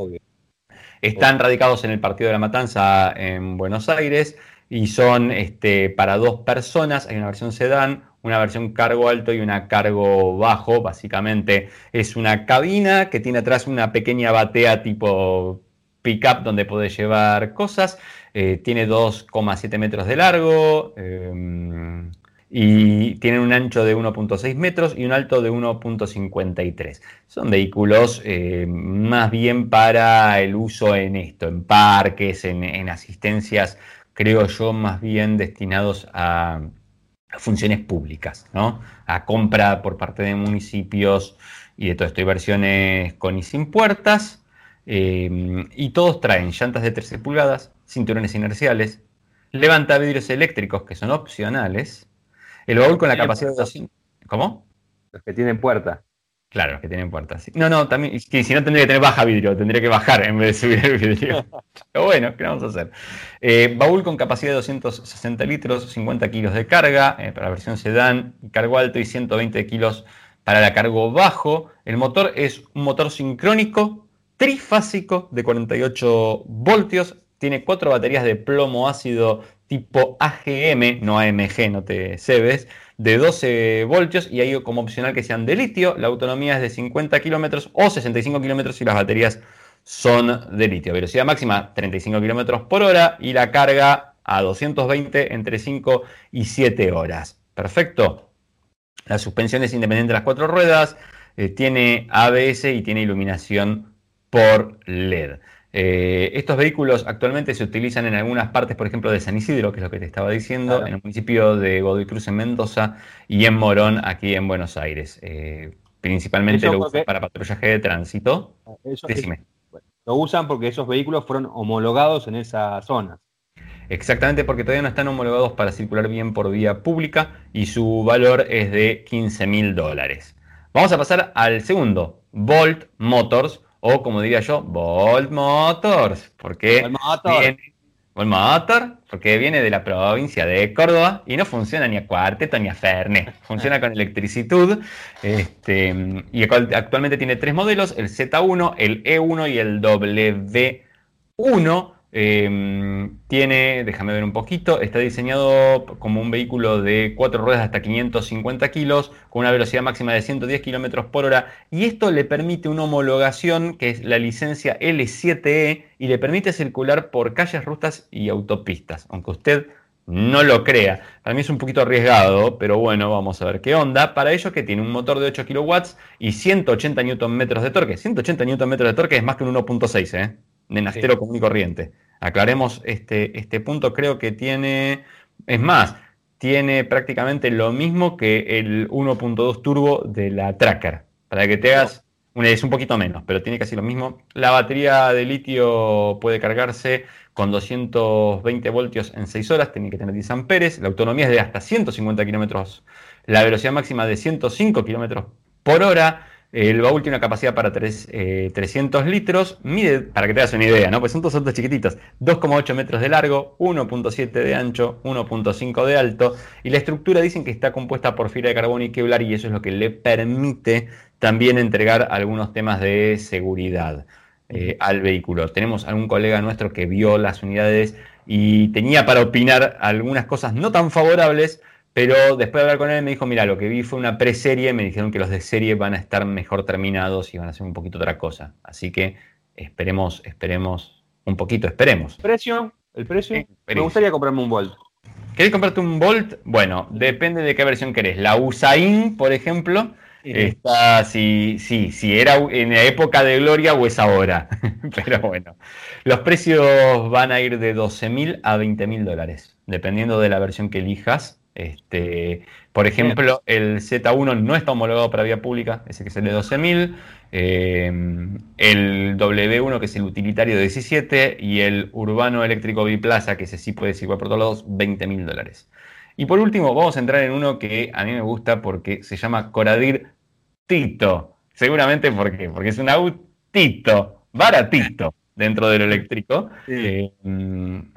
Están radicados en el Partido de la Matanza en Buenos Aires y son este, para dos personas. Hay una versión sedán, una versión cargo alto y una cargo bajo. Básicamente es una cabina que tiene atrás una pequeña batea tipo pickup donde puede llevar cosas. Eh, tiene 2,7 metros de largo. Em, y tienen un ancho de 1.6 metros y un alto de 1.53. Son vehículos eh, más bien para el uso en esto, en parques, en, asistencias, creo yo, más bien destinados a, funciones públicas, ¿no? A compra por parte de municipios y de todo esto. Hay versiones con y sin puertas. Eh, y todos traen llantas de 13 pulgadas, cinturones inerciales, levanta vidrios eléctricos que son opcionales, el baúl con la capacidad de 200. ¿Cómo? Los que tienen puerta. Claro, los que tienen puerta. No, no, también. si no tendría que tener baja vidrio, tendría que bajar en vez de subir el vidrio. Pero bueno, ¿qué vamos a hacer? Eh, baúl con capacidad de 260 litros, 50 kilos de carga eh, para la versión sedán cargo alto y 120 kilos para la cargo bajo. El motor es un motor sincrónico, trifásico de 48 voltios. Tiene cuatro baterías de plomo ácido tipo AGM, no AMG, no te cebes, de 12 voltios y hay como opcional que sean de litio. La autonomía es de 50 kilómetros o 65 kilómetros si las baterías son de litio. Velocidad máxima 35 kilómetros por hora y la carga a 220 entre 5 y 7 horas. Perfecto. La suspensión es independiente de las cuatro ruedas, eh, tiene ABS y tiene iluminación por LED. Eh, estos vehículos actualmente se utilizan en algunas partes, por ejemplo, de San Isidro, que es lo que te estaba diciendo, en el municipio de Godoy Cruz en Mendoza y en Morón, aquí en Buenos Aires. Eh, principalmente lo usan para patrullaje de tránsito. lo usan porque esos vehículos fueron homologados en esa zona. Exactamente, porque todavía no están homologados para circular bien por vía pública y su valor es de 15 mil dólares. Vamos a pasar al segundo, Volt Motors o como diría yo, Volt Motors, porque Viene, Motor, porque viene de la provincia de Córdoba y no funciona ni a cuarteto ni a ferne, funciona con electricidad. Este, y actualmente tiene tres modelos, el Z1, el E1 y el W1. Em, tiene, déjame ver un poquito, está diseñado como un vehículo de cuatro ruedas hasta 550 kilos, con una velocidad máxima de 110 kilómetros por hora, y esto le permite una homologación que es la licencia L7E y le permite circular por calles, rutas y autopistas, aunque usted no lo crea. Para mí es un poquito arriesgado, pero bueno, vamos a ver qué onda. Para ello que tiene un motor de 8 kilowatts y 180 Nm de torque. 180 Nm de torque es más que un 1.6, ¿eh? De nastero común y corriente. Aclaremos este, este punto, creo que tiene, es más, tiene prácticamente lo mismo que el 1.2 turbo de la Tracker. Para que te hagas, una, es un poquito menos, pero tiene casi lo mismo. La batería de litio puede cargarse con 220 voltios en 6 horas, tiene que tener 10 amperes. La autonomía es de hasta 150 kilómetros, la velocidad máxima de 105 kilómetros por hora. El baúl tiene una capacidad para 300 eh, litros, mide, para que te hagas una idea, ¿no? Pues son dos autos chiquititos, 2,8 metros de largo, 1,7 de ancho, 1,5 de alto, y la estructura dicen que está compuesta por fibra de carbono y Kevlar, y eso es lo que le permite también entregar algunos temas de seguridad eh, al vehículo. Tenemos algún colega nuestro que vio las unidades y tenía para opinar algunas cosas no tan favorables, pero después de hablar con él me dijo, mira, lo que vi fue una preserie, me dijeron que los de serie van a estar mejor terminados y van a ser un poquito otra cosa. Así que esperemos, esperemos un poquito, esperemos. ¿Precio? ¿El precio? Me gustaría comprarme un Volt. ¿Querés comprarte un Volt? Bueno, depende de qué versión querés. La Usain, por ejemplo, está, si, sí, si era en la época de gloria o es ahora. Pero bueno, los precios van a ir de 12.000 a 20.000 dólares, dependiendo de la versión que elijas. Este, por ejemplo, el Z1 no está homologado para vía pública, ese que es el de 12.000. Eh, el W1, que es el utilitario de 17, y el urbano eléctrico biplaza, que ese sí puede circular por todos lados, 20 mil dólares. Y por último, vamos a entrar en uno que a mí me gusta porque se llama Coradir Tito. Seguramente, ¿por qué? Porque es un autito, baratito. Dentro del eléctrico. Eh,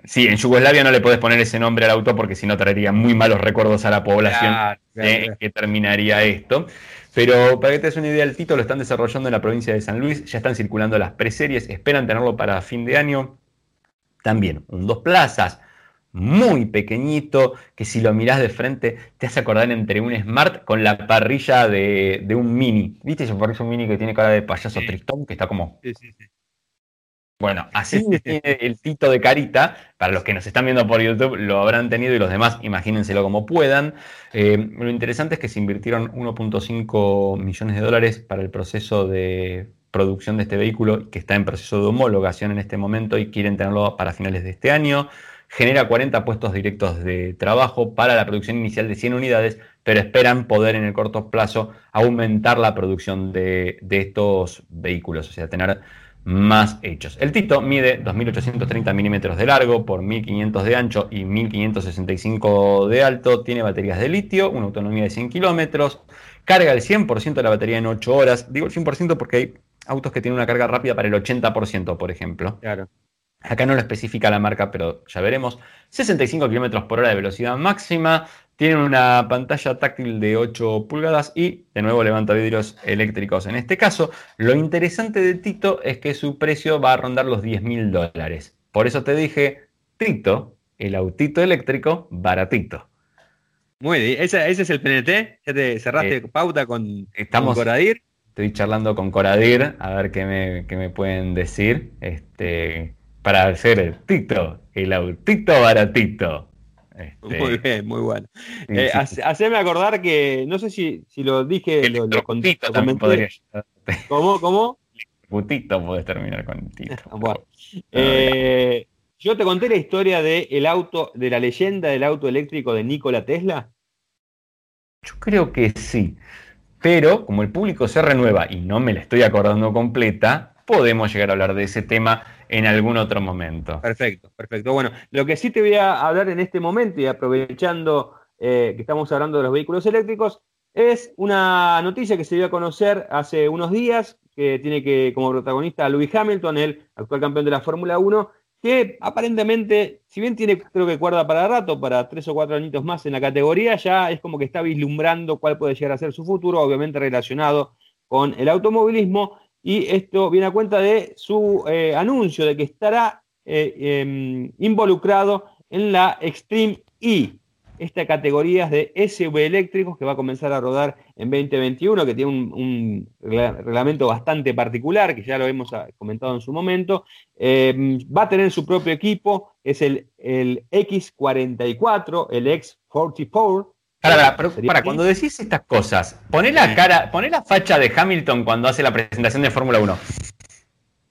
sí. en Yugoslavia no le puedes poner ese nombre al auto porque si no traería muy malos recuerdos a la población en que terminaría esto. Pero para que te des una idea, el Tito lo están desarrollando en la provincia de San Luis, ya están circulando las preseries, esperan tenerlo para fin de año. También un dos plazas, muy pequeñito, que si lo mirás de frente te hace acordar entre un Smart con la parrilla de, un Mini. ¿Viste ese parrilla un Mini que tiene cara de payaso tristón, que está como... Sí, sí, sí. Bueno, así tiene el Tito de carita. Para los que nos están viendo por YouTube, lo habrán tenido y los demás, imagínenselo como puedan. Eh, lo interesante es que se invirtieron 1.5 millones de dólares para el proceso de producción de este vehículo, que está en proceso de homologación en este momento y quieren tenerlo para finales de este año. Genera 40 puestos directos de trabajo para la producción inicial de 100 unidades, pero esperan poder en el corto plazo aumentar la producción de, de estos vehículos, o sea, tener más hechos. El Tito mide 2.830 milímetros de largo por 1.500 de ancho y 1.565 de alto. Tiene baterías de litio, una autonomía de 100 kilómetros. Carga el 100% de la batería en 8 horas. Digo el 100% porque hay autos que tienen una carga rápida para el 80%, por ejemplo. Claro. Acá no lo especifica la marca, pero ya veremos. 65 kilómetros por hora de velocidad máxima. Tiene una pantalla táctil de 8 pulgadas y de nuevo levanta vidrios eléctricos. En este caso, lo interesante de Tito es que su precio va a rondar los 10 mil dólares. Por eso te dije, Tito, el autito eléctrico baratito. Muy bien, ¿Ese, es el PNT? ¿Ya te cerraste eh, pauta con, estamos, Coradir? Estoy charlando con Coradir a ver qué me, qué me pueden decir este, para hacer el Tito, el autito baratito. Este, muy bien, muy bueno. Eh, haceme acordar que, no sé si, si lo dije, el lo, lo también podría ¿Cómo? ¿Cómo? Putito puedes terminar con Tito. bueno. Eh, yo te conté la historia de el auto, de la leyenda del auto eléctrico de Nikola Tesla. Yo creo que sí. Pero como el público se renueva y no me la estoy acordando completa, podemos llegar a hablar de ese tema en algún otro momento. Perfecto, perfecto. Bueno, lo que sí te voy a hablar en este momento y aprovechando eh, que estamos hablando de los vehículos eléctricos, es una noticia que se dio a conocer hace unos días, que tiene que como protagonista a Lewis Hamilton, el actual campeón de la Fórmula 1, que aparentemente, si bien tiene creo que cuerda para rato, para tres o cuatro añitos más en la categoría, ya es como que está vislumbrando cuál puede llegar a ser su futuro, obviamente relacionado con el automovilismo, y esto viene a cuenta de su eh, anuncio de que estará eh, em, involucrado en la Extreme E, esta categoría de SUV eléctricos que va a comenzar a rodar en 2021, que tiene un, reglamento bastante particular, que ya lo hemos ah, comentado en su momento. Em, va a tener su propio equipo, es el, el X44, el X44, para, para, cuando decís estas cosas, poné la cara, poné la facha de Hamilton cuando hace la presentación de Fórmula 1.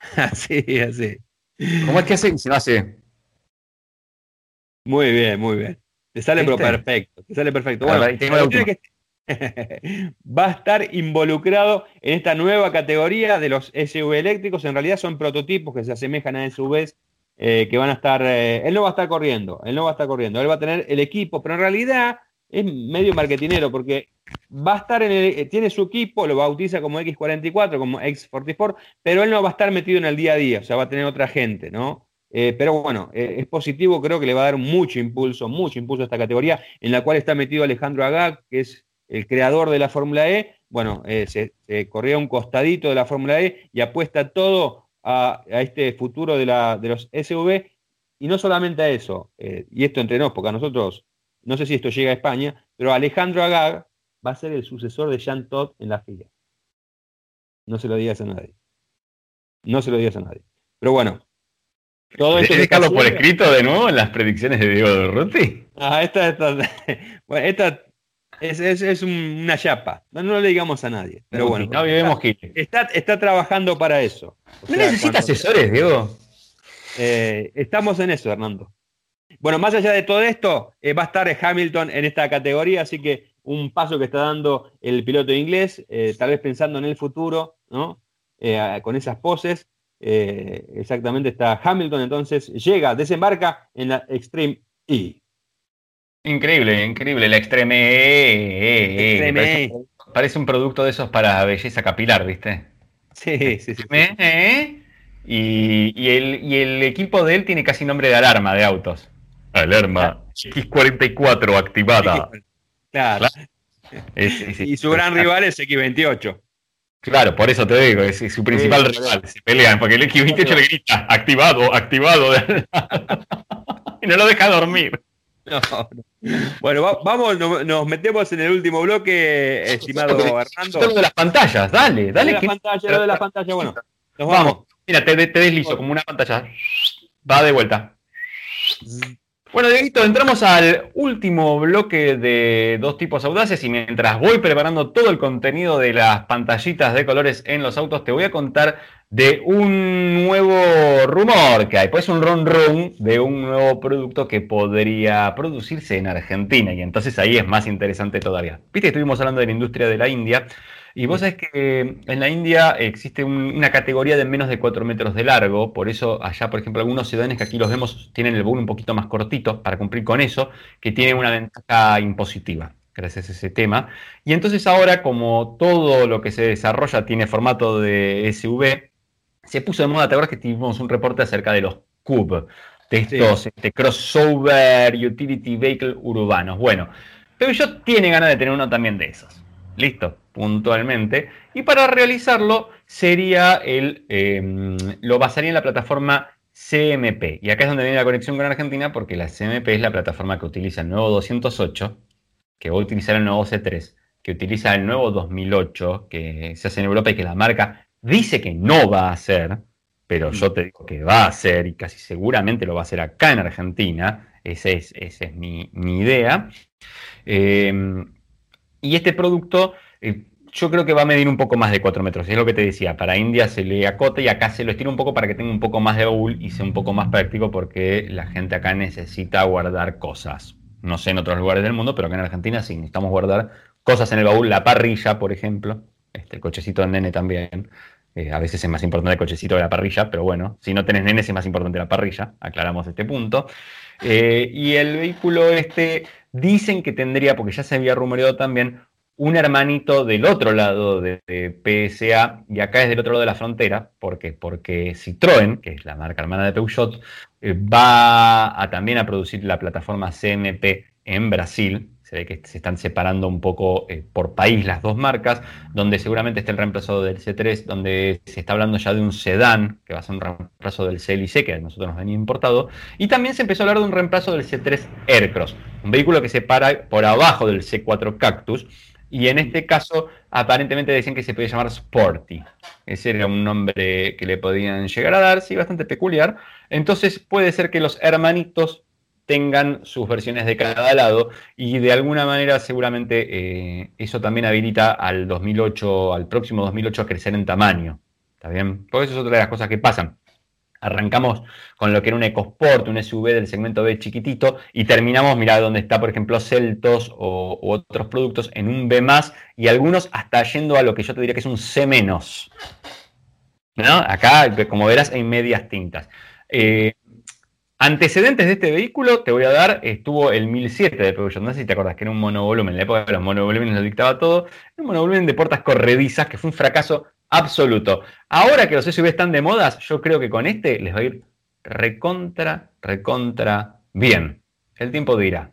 así, así. ¿Cómo es que hace? Si no hace. Muy bien, muy bien. Te sale perfecto. Te sale perfecto. Bueno, va a estar involucrado en esta nueva categoría de los SUV eléctricos. En realidad son prototipos que se asemejan a SUVs eh, que van a estar. Eh, él no va a estar corriendo. Él no va a estar corriendo. Él va a tener el equipo, pero en realidad es medio marketinero porque va a estar en el, eh, tiene su equipo, lo bautiza como X44, como X44, pero él no va a estar metido en el día a día, o sea, va a tener otra gente, ¿no? Eh, pero bueno, eh, es positivo, creo que le va a dar mucho impulso, mucho impulso a esta categoría, en la cual está metido Alejandro Agag, que es el creador de la Fórmula E. Bueno, se, corría un costadito de la Fórmula E y apuesta todo a, este futuro de, la, de los SUV. Y no solamente a eso, y esto entre nos, porque a nosotros no sé si esto llega a España, pero Alejandro Agag va a ser el sucesor de Jean Todt en la FIA. No se lo digas a nadie. No se lo digas a nadie. Pero bueno. Todo esto por escrito de nuevo en las predicciones de Diego Durruti? Ah, esta, esta, bueno, esta es, es, una chapa. No, no, le digamos a nadie. Pero bueno. No vivimos está, está, trabajando para eso. ¿No necesita asesores, Diego? Eh, estamos en eso, Hernando. Bueno, más allá de todo esto, eh, va a estar Hamilton en esta categoría, así que un paso que está dando el piloto inglés, eh, tal vez pensando en el futuro, ¿no? Eh, con esas poses. exactamente está Hamilton, entonces llega, desembarca en la Extreme E. Increíble, increíble, la Extreme E. Extreme parece, e. parece, un producto de esos para belleza capilar, ¿viste? Sí, sí, sí. Y, el, equipo de él tiene casi nombre de alarma de autos. Alarma X44 activada. Claro. y su gran rival es X28. Claro, por eso te digo, es, su principal rival. Se pelean, porque el X28 le grita, activado, activado. y no lo deja dormir. Bueno, vamos, nos, metemos en el último bloque, estimado Hernando. Lo de las pantallas, dale, dale. Lo de las pantallas, lo de las pantallas, bueno. Nos vamos. Mira, te, te deslizo como una pantalla. Va de vuelta. Bueno, Dieguito, entramos al último bloque de dos tipos audaces y mientras voy preparando todo el contenido de las pantallitas de colores en los autos, te voy a contar de un nuevo rumor que hay. Pues un run run de un nuevo producto que podría producirse en Argentina y entonces ahí es más interesante todavía. Viste, estuvimos hablando de la industria de la India y vos sabés que en la India existe una categoría de menos de 4 metros de largo, por eso allá, por ejemplo, algunos sedanes que aquí los vemos tienen el bowl un poquito más cortito para cumplir con eso, que tiene una ventaja impositiva gracias a ese tema. Y entonces ahora, como todo lo que se desarrolla tiene formato de SUV, se puso de moda, ¿te acuerdas que tuvimos un reporte acerca de los Cube, de estos este, crossover utility vehicle urbanos? Bueno, pero yo tiene ganas de tener uno también de esos. Listo, puntualmente. Y para realizarlo sería el, em, lo basaría en la plataforma CMP. Y acá es donde viene la conexión con Argentina porque la CMP es la plataforma que utiliza el nuevo 208, que va a utilizar el nuevo C3, que utiliza el nuevo 2008, que se hace en Europa y que la marca dice que no va a hacer, pero yo te digo que va a hacer y casi seguramente lo va a hacer acá en Argentina. Esa es, esa es mi, idea. Em, y este producto eh, yo creo que va a medir un poco más de 4 metros. Es lo que te decía, para India se le acota y acá se lo estira un poco para que tenga un poco más de baúl y sea un poco más práctico porque la gente acá necesita guardar cosas. No sé en otros lugares del mundo, pero acá en Argentina sí, necesitamos guardar cosas en el baúl. La parrilla, por ejemplo, este, el cochecito de nene también. Eh, a veces es más importante el cochecito de la parrilla, pero bueno, si no tenés nenes es más importante la parrilla. Aclaramos este punto. Eh, y el vehículo este dicen que tendría, porque ya se había rumoreado también, un hermanito del otro lado de, PSA, y acá es del otro lado de la frontera, ¿por qué? Porque Citroën, que es la marca hermana de Peugeot, eh, va a también a producir la plataforma CMP en Brasil, se ve que se están separando un poco eh, por país las dos marcas, donde seguramente está el reemplazo del C3, donde se está hablando ya de un sedán, que va a ser un reemplazo del CLC, que a nosotros nos venía importado, y también se empezó a hablar de un reemplazo del C3 Aircross, un vehículo que se para por abajo del C4 Cactus, y en este caso aparentemente decían que se podía llamar Sporty. Ese era un nombre que le podían llegar a dar, sí, bastante peculiar. Entonces puede ser que los hermanitos tengan sus versiones de cada lado y de alguna manera seguramente eh, eso también habilita al 2008, al próximo 2008 a crecer en tamaño. ¿Está bien? Porque eso es otra de las cosas que pasan. Arrancamos con lo que era un EcoSport, un SUV del segmento B chiquitito y terminamos, mirá donde está, por ejemplo, Celtos o, u otros productos en un B más y algunos hasta yendo a lo que yo te diría que es un C menos. ¿No? Acá, como verás, hay medias tintas. Eh, Antecedentes de este vehículo, te voy a dar, estuvo el 1007 de Peugeot, no sé si te acordás que era un monovolumen, en la época de los monovolúmenes lo dictaba todo, un monovolumen de puertas corredizas que fue un fracaso absoluto. Ahora que los SUV están de modas, yo creo que con este les va a ir recontra, recontra bien. El tiempo dirá.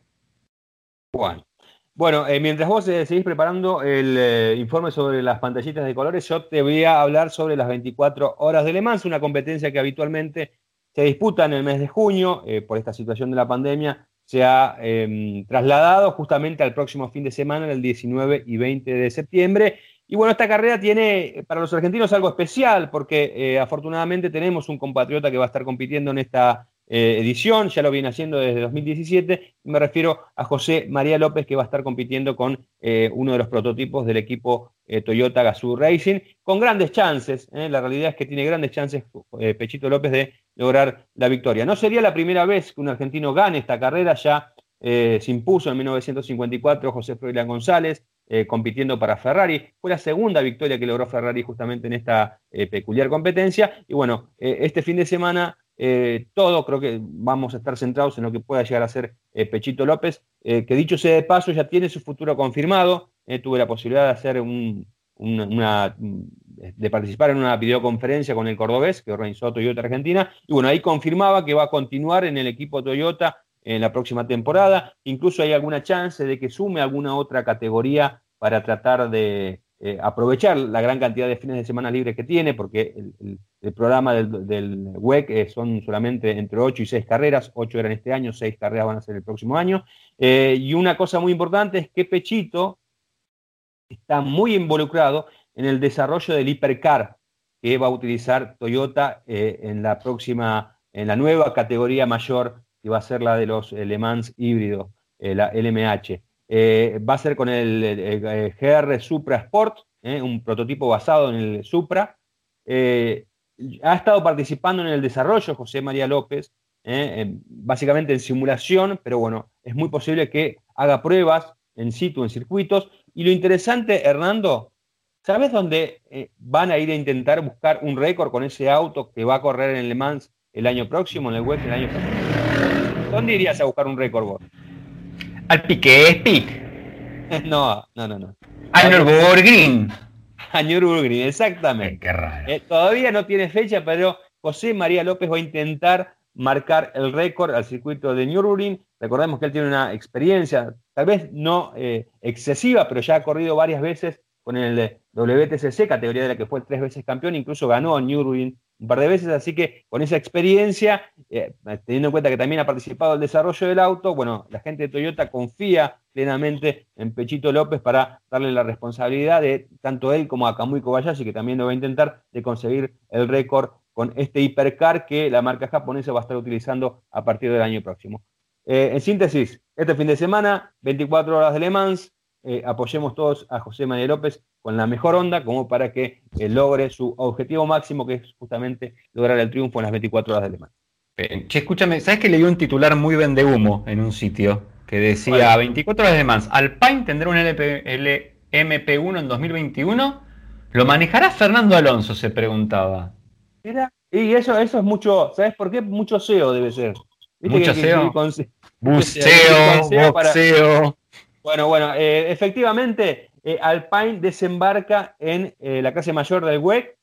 Bueno, bueno eh, mientras vos eh, seguís preparando el eh, informe sobre las pantallitas de colores, yo te voy a hablar sobre las 24 horas de Le Mans, una competencia que habitualmente se disputa en el mes de junio, por esta situación de la pandemia, se ha em, trasladado justamente al próximo fin de semana, el 19 y 20 de septiembre. Y bueno, esta carrera tiene eh, para los argentinos algo especial, porque eh, afortunadamente tenemos un compatriota que va a estar compitiendo en esta edición, ya lo viene haciendo desde 2017, me refiero a José María López, que va a estar compitiendo con uno de los prototipos del equipo Toyota Gazoo Racing, con grandes chances, la realidad es que tiene grandes chances Pechito López de lograr la victoria. No sería la primera vez que un argentino gane esta carrera, ya eh, se impuso en 1954 José Froilán González, eh, compitiendo para Ferrari. Fue la segunda victoria que logró Ferrari justamente en esta eh, peculiar competencia. Y bueno, este fin de semana todo creo que vamos a estar centrados en lo que pueda llegar a ser Pechito López, que dicho sea de paso ya tiene su futuro confirmado. tuve la posibilidad de hacer un, de participar en una videoconferencia con el cordobés que organizó Toyota Argentina. Y bueno, ahí confirmaba que va a continuar en el equipo Toyota en la próxima temporada. Incluso hay alguna chance de que sume alguna otra categoría para tratar de eh, aprovechar la gran cantidad de fines de semana libres que tiene, porque el, programa del, WEC eh, son solamente entre 8 y 6 carreras, 8 eran este año, 6 carreras van a ser el próximo año. Eh, y una cosa muy importante es que Pechito está muy involucrado en el desarrollo del hipercar que va a utilizar Toyota en la próxima, en la nueva categoría mayor que va a ser la de los Le Mans híbridos, la LMH. Eh, va a ser con el, GR Supra Sport, eh, un prototipo basado en el Supra. Eh, ha estado participando en el desarrollo José María López, básicamente en simulación, pero bueno, es muy posible que haga pruebas en situ, en circuitos. Y lo interesante, Hernando, ¿sabes dónde van a ir a intentar buscar un récord con ese auto que va a correr en Le Mans el año próximo, en el web el año próximo? ¿Dónde irías a buscar un récord vos? Al pique Speak. No, no, no, no. Al Nürburgring. A Nürburgring, exactamente. Qué raro. Eh, todavía no tiene fecha, pero José María López va a intentar marcar el récord al circuito de Nürburgring. Recordemos que él tiene una experiencia, tal vez no eh, excesiva, pero ya ha corrido varias veces con el WTCC, categoría de la que fue tres veces campeón, incluso ganó a Nürburgring un par de veces, así que con esa experiencia, eh, teniendo en cuenta que también ha participado en el desarrollo del auto, bueno, la gente de Toyota confía plenamente en Pechito López para darle la responsabilidad de tanto él como a Kamui Kobayashi, que también lo va a intentar, de conseguir el récord con este hipercar que la marca japonesa va a estar utilizando a partir del año próximo. Eh, en síntesis, este fin de semana, 24 horas de Le Mans, eh, apoyemos todos a José María López con la mejor onda como para que eh, logre su objetivo máximo, que es justamente lograr el triunfo en las 24 horas de Le Mans. che, escúchame, ¿sabes que leí un titular muy vende humo en un sitio que decía 24 horas de Le Mans, Alpine tendrá un LMP1 en 2021? ¿Lo manejará Fernando Alonso? Se preguntaba. y eso, eso es mucho, ¿sabes por qué? Mucho SEO debe ser. Mucho SEO. Buceo, boxeo. Bueno, bueno, eh, efectivamente, eh, Alpine desembarca en eh, la clase mayor del WEC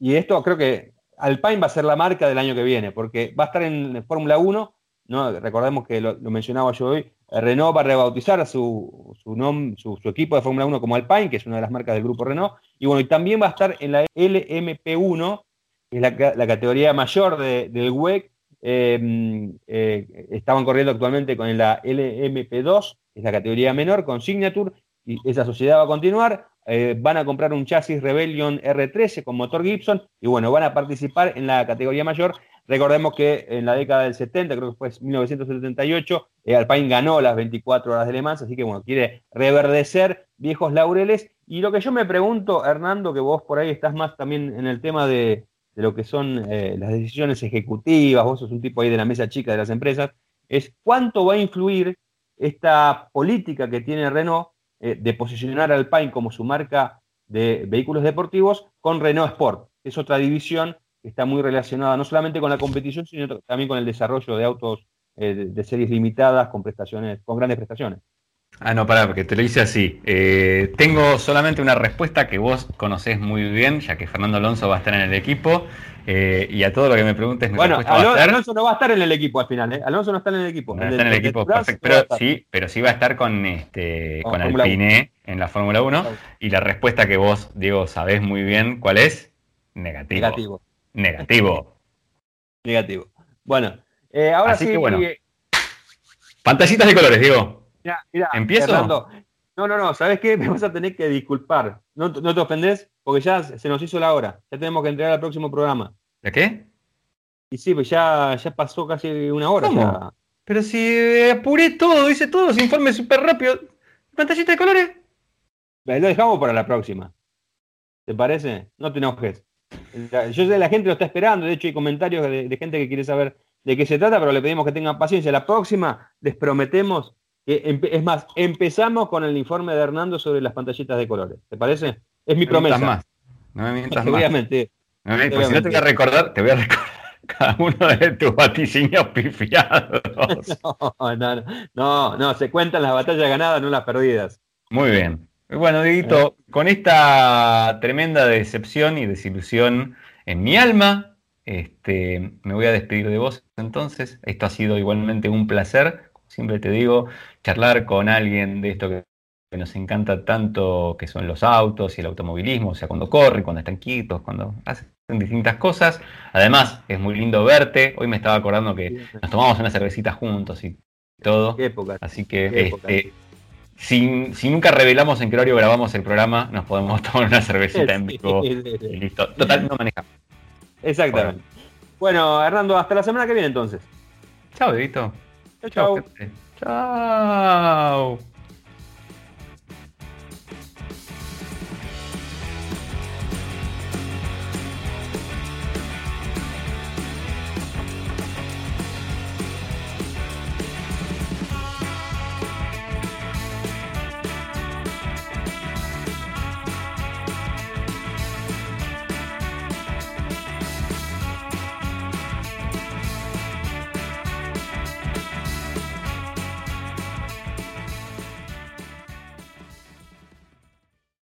y esto creo que Alpine va a ser la marca del año que viene, porque va a estar en Fórmula 1, ¿no? recordemos que lo, mencionaba yo hoy, Renault va a rebautizar su, su, su, equipo de Fórmula 1 como Alpine, que es una de las marcas del grupo Renault, y bueno, y también va a estar en la LMP1, que es la, categoría mayor del WEC, eh, estaban corriendo actualmente con la LMP2, es la categoría menor, con Signature, y esa sociedad va a continuar. Eh, van a comprar un chasis Rebellion R13 con motor Gibson y bueno, van a participar en la categoría mayor. Recordemos que en la década del 70, creo que fue 1978, eh, Alpine ganó las 24 horas de Le Mans, así que bueno, quiere reverdecer viejos laureles. Y lo que yo me pregunto, Hernando, que vos por ahí estás más también en el tema de, de lo que son eh, las decisiones ejecutivas, vos sos un tipo ahí de la mesa chica de las empresas, es cuánto va a influir esta política que tiene Renault eh, de posicionar al Alpine como su marca de vehículos deportivos con Renault Sport, que es otra división que está muy relacionada no solamente con la competición, sino también con el desarrollo de autos eh, de series limitadas con prestaciones, con grandes prestaciones. Ah, no, pará, porque te lo hice así. Eh, tengo solamente una respuesta que vos conocés muy bien, ya que Fernando Alonso va a estar en el equipo. Eh, y a todo lo que me preguntes, mi bueno, Alonso, no va a estar en el equipo al final, ¿eh? Alonso no está en el equipo. No está en el equipo, perfecto. Pero sí, pero sí va a estar con este con Alpine en la Fórmula 1. Y la respuesta que vos, Diego, sabés muy bien cuál es, negativo. Negativo. Negativo. negativo. Bueno, eh, ahora Así Que bueno. Pantallitas de colores, Diego. Mira, ¿Empiezo? no, no, no, ¿sabes qué? Me vas a tener que disculpar. No, te ofendés porque ya se nos hizo la hora. Ya tenemos que entregar al próximo programa. ¿De qué? Y sí, pues ya, ya pasó casi una hora. Pero si apuré todo, hice todos los informes súper rápido. ¿Pantallita de colores? Lo dejamos para la próxima. ¿Te parece? No te enojes. Yo sé que la gente lo está esperando. De hecho, hay comentarios de gente que quiere saber de qué se trata, pero le pedimos que tengan paciencia. La próxima les prometemos es más, empezamos con el informe de Hernando sobre las pantallitas de colores. ¿Te parece? Es mi promesa. Más. No me mientas más. Obviamente. No me, pues si no te voy a recordar, te voy a recordar cada uno de tus vaticinios pifiados. No, no, no, no, se cuentan las batallas ganadas, no las perdidas. Muy bien. Bueno, Dieguito, con esta tremenda decepción y desilusión en mi alma, este, me voy a despedir de vos entonces. Esto ha sido igualmente un placer, siempre te digo, charlar con alguien de esto que que nos encanta tanto, que son los autos y el automovilismo, o sea, cuando corren, cuando están quietos, cuando hacen distintas cosas. Además, es muy lindo verte. Hoy me estaba acordando que nos tomamos una cervecita juntos y todo. Qué época. Así que, este, si, nunca revelamos en qué horario grabamos el programa, nos podemos tomar una cervecita en vivo y listo. Total, no manejamos. Exactamente. Bueno. Hernando, hasta la semana que viene entonces. Chao, Edito. Chao. Chao. Tchau!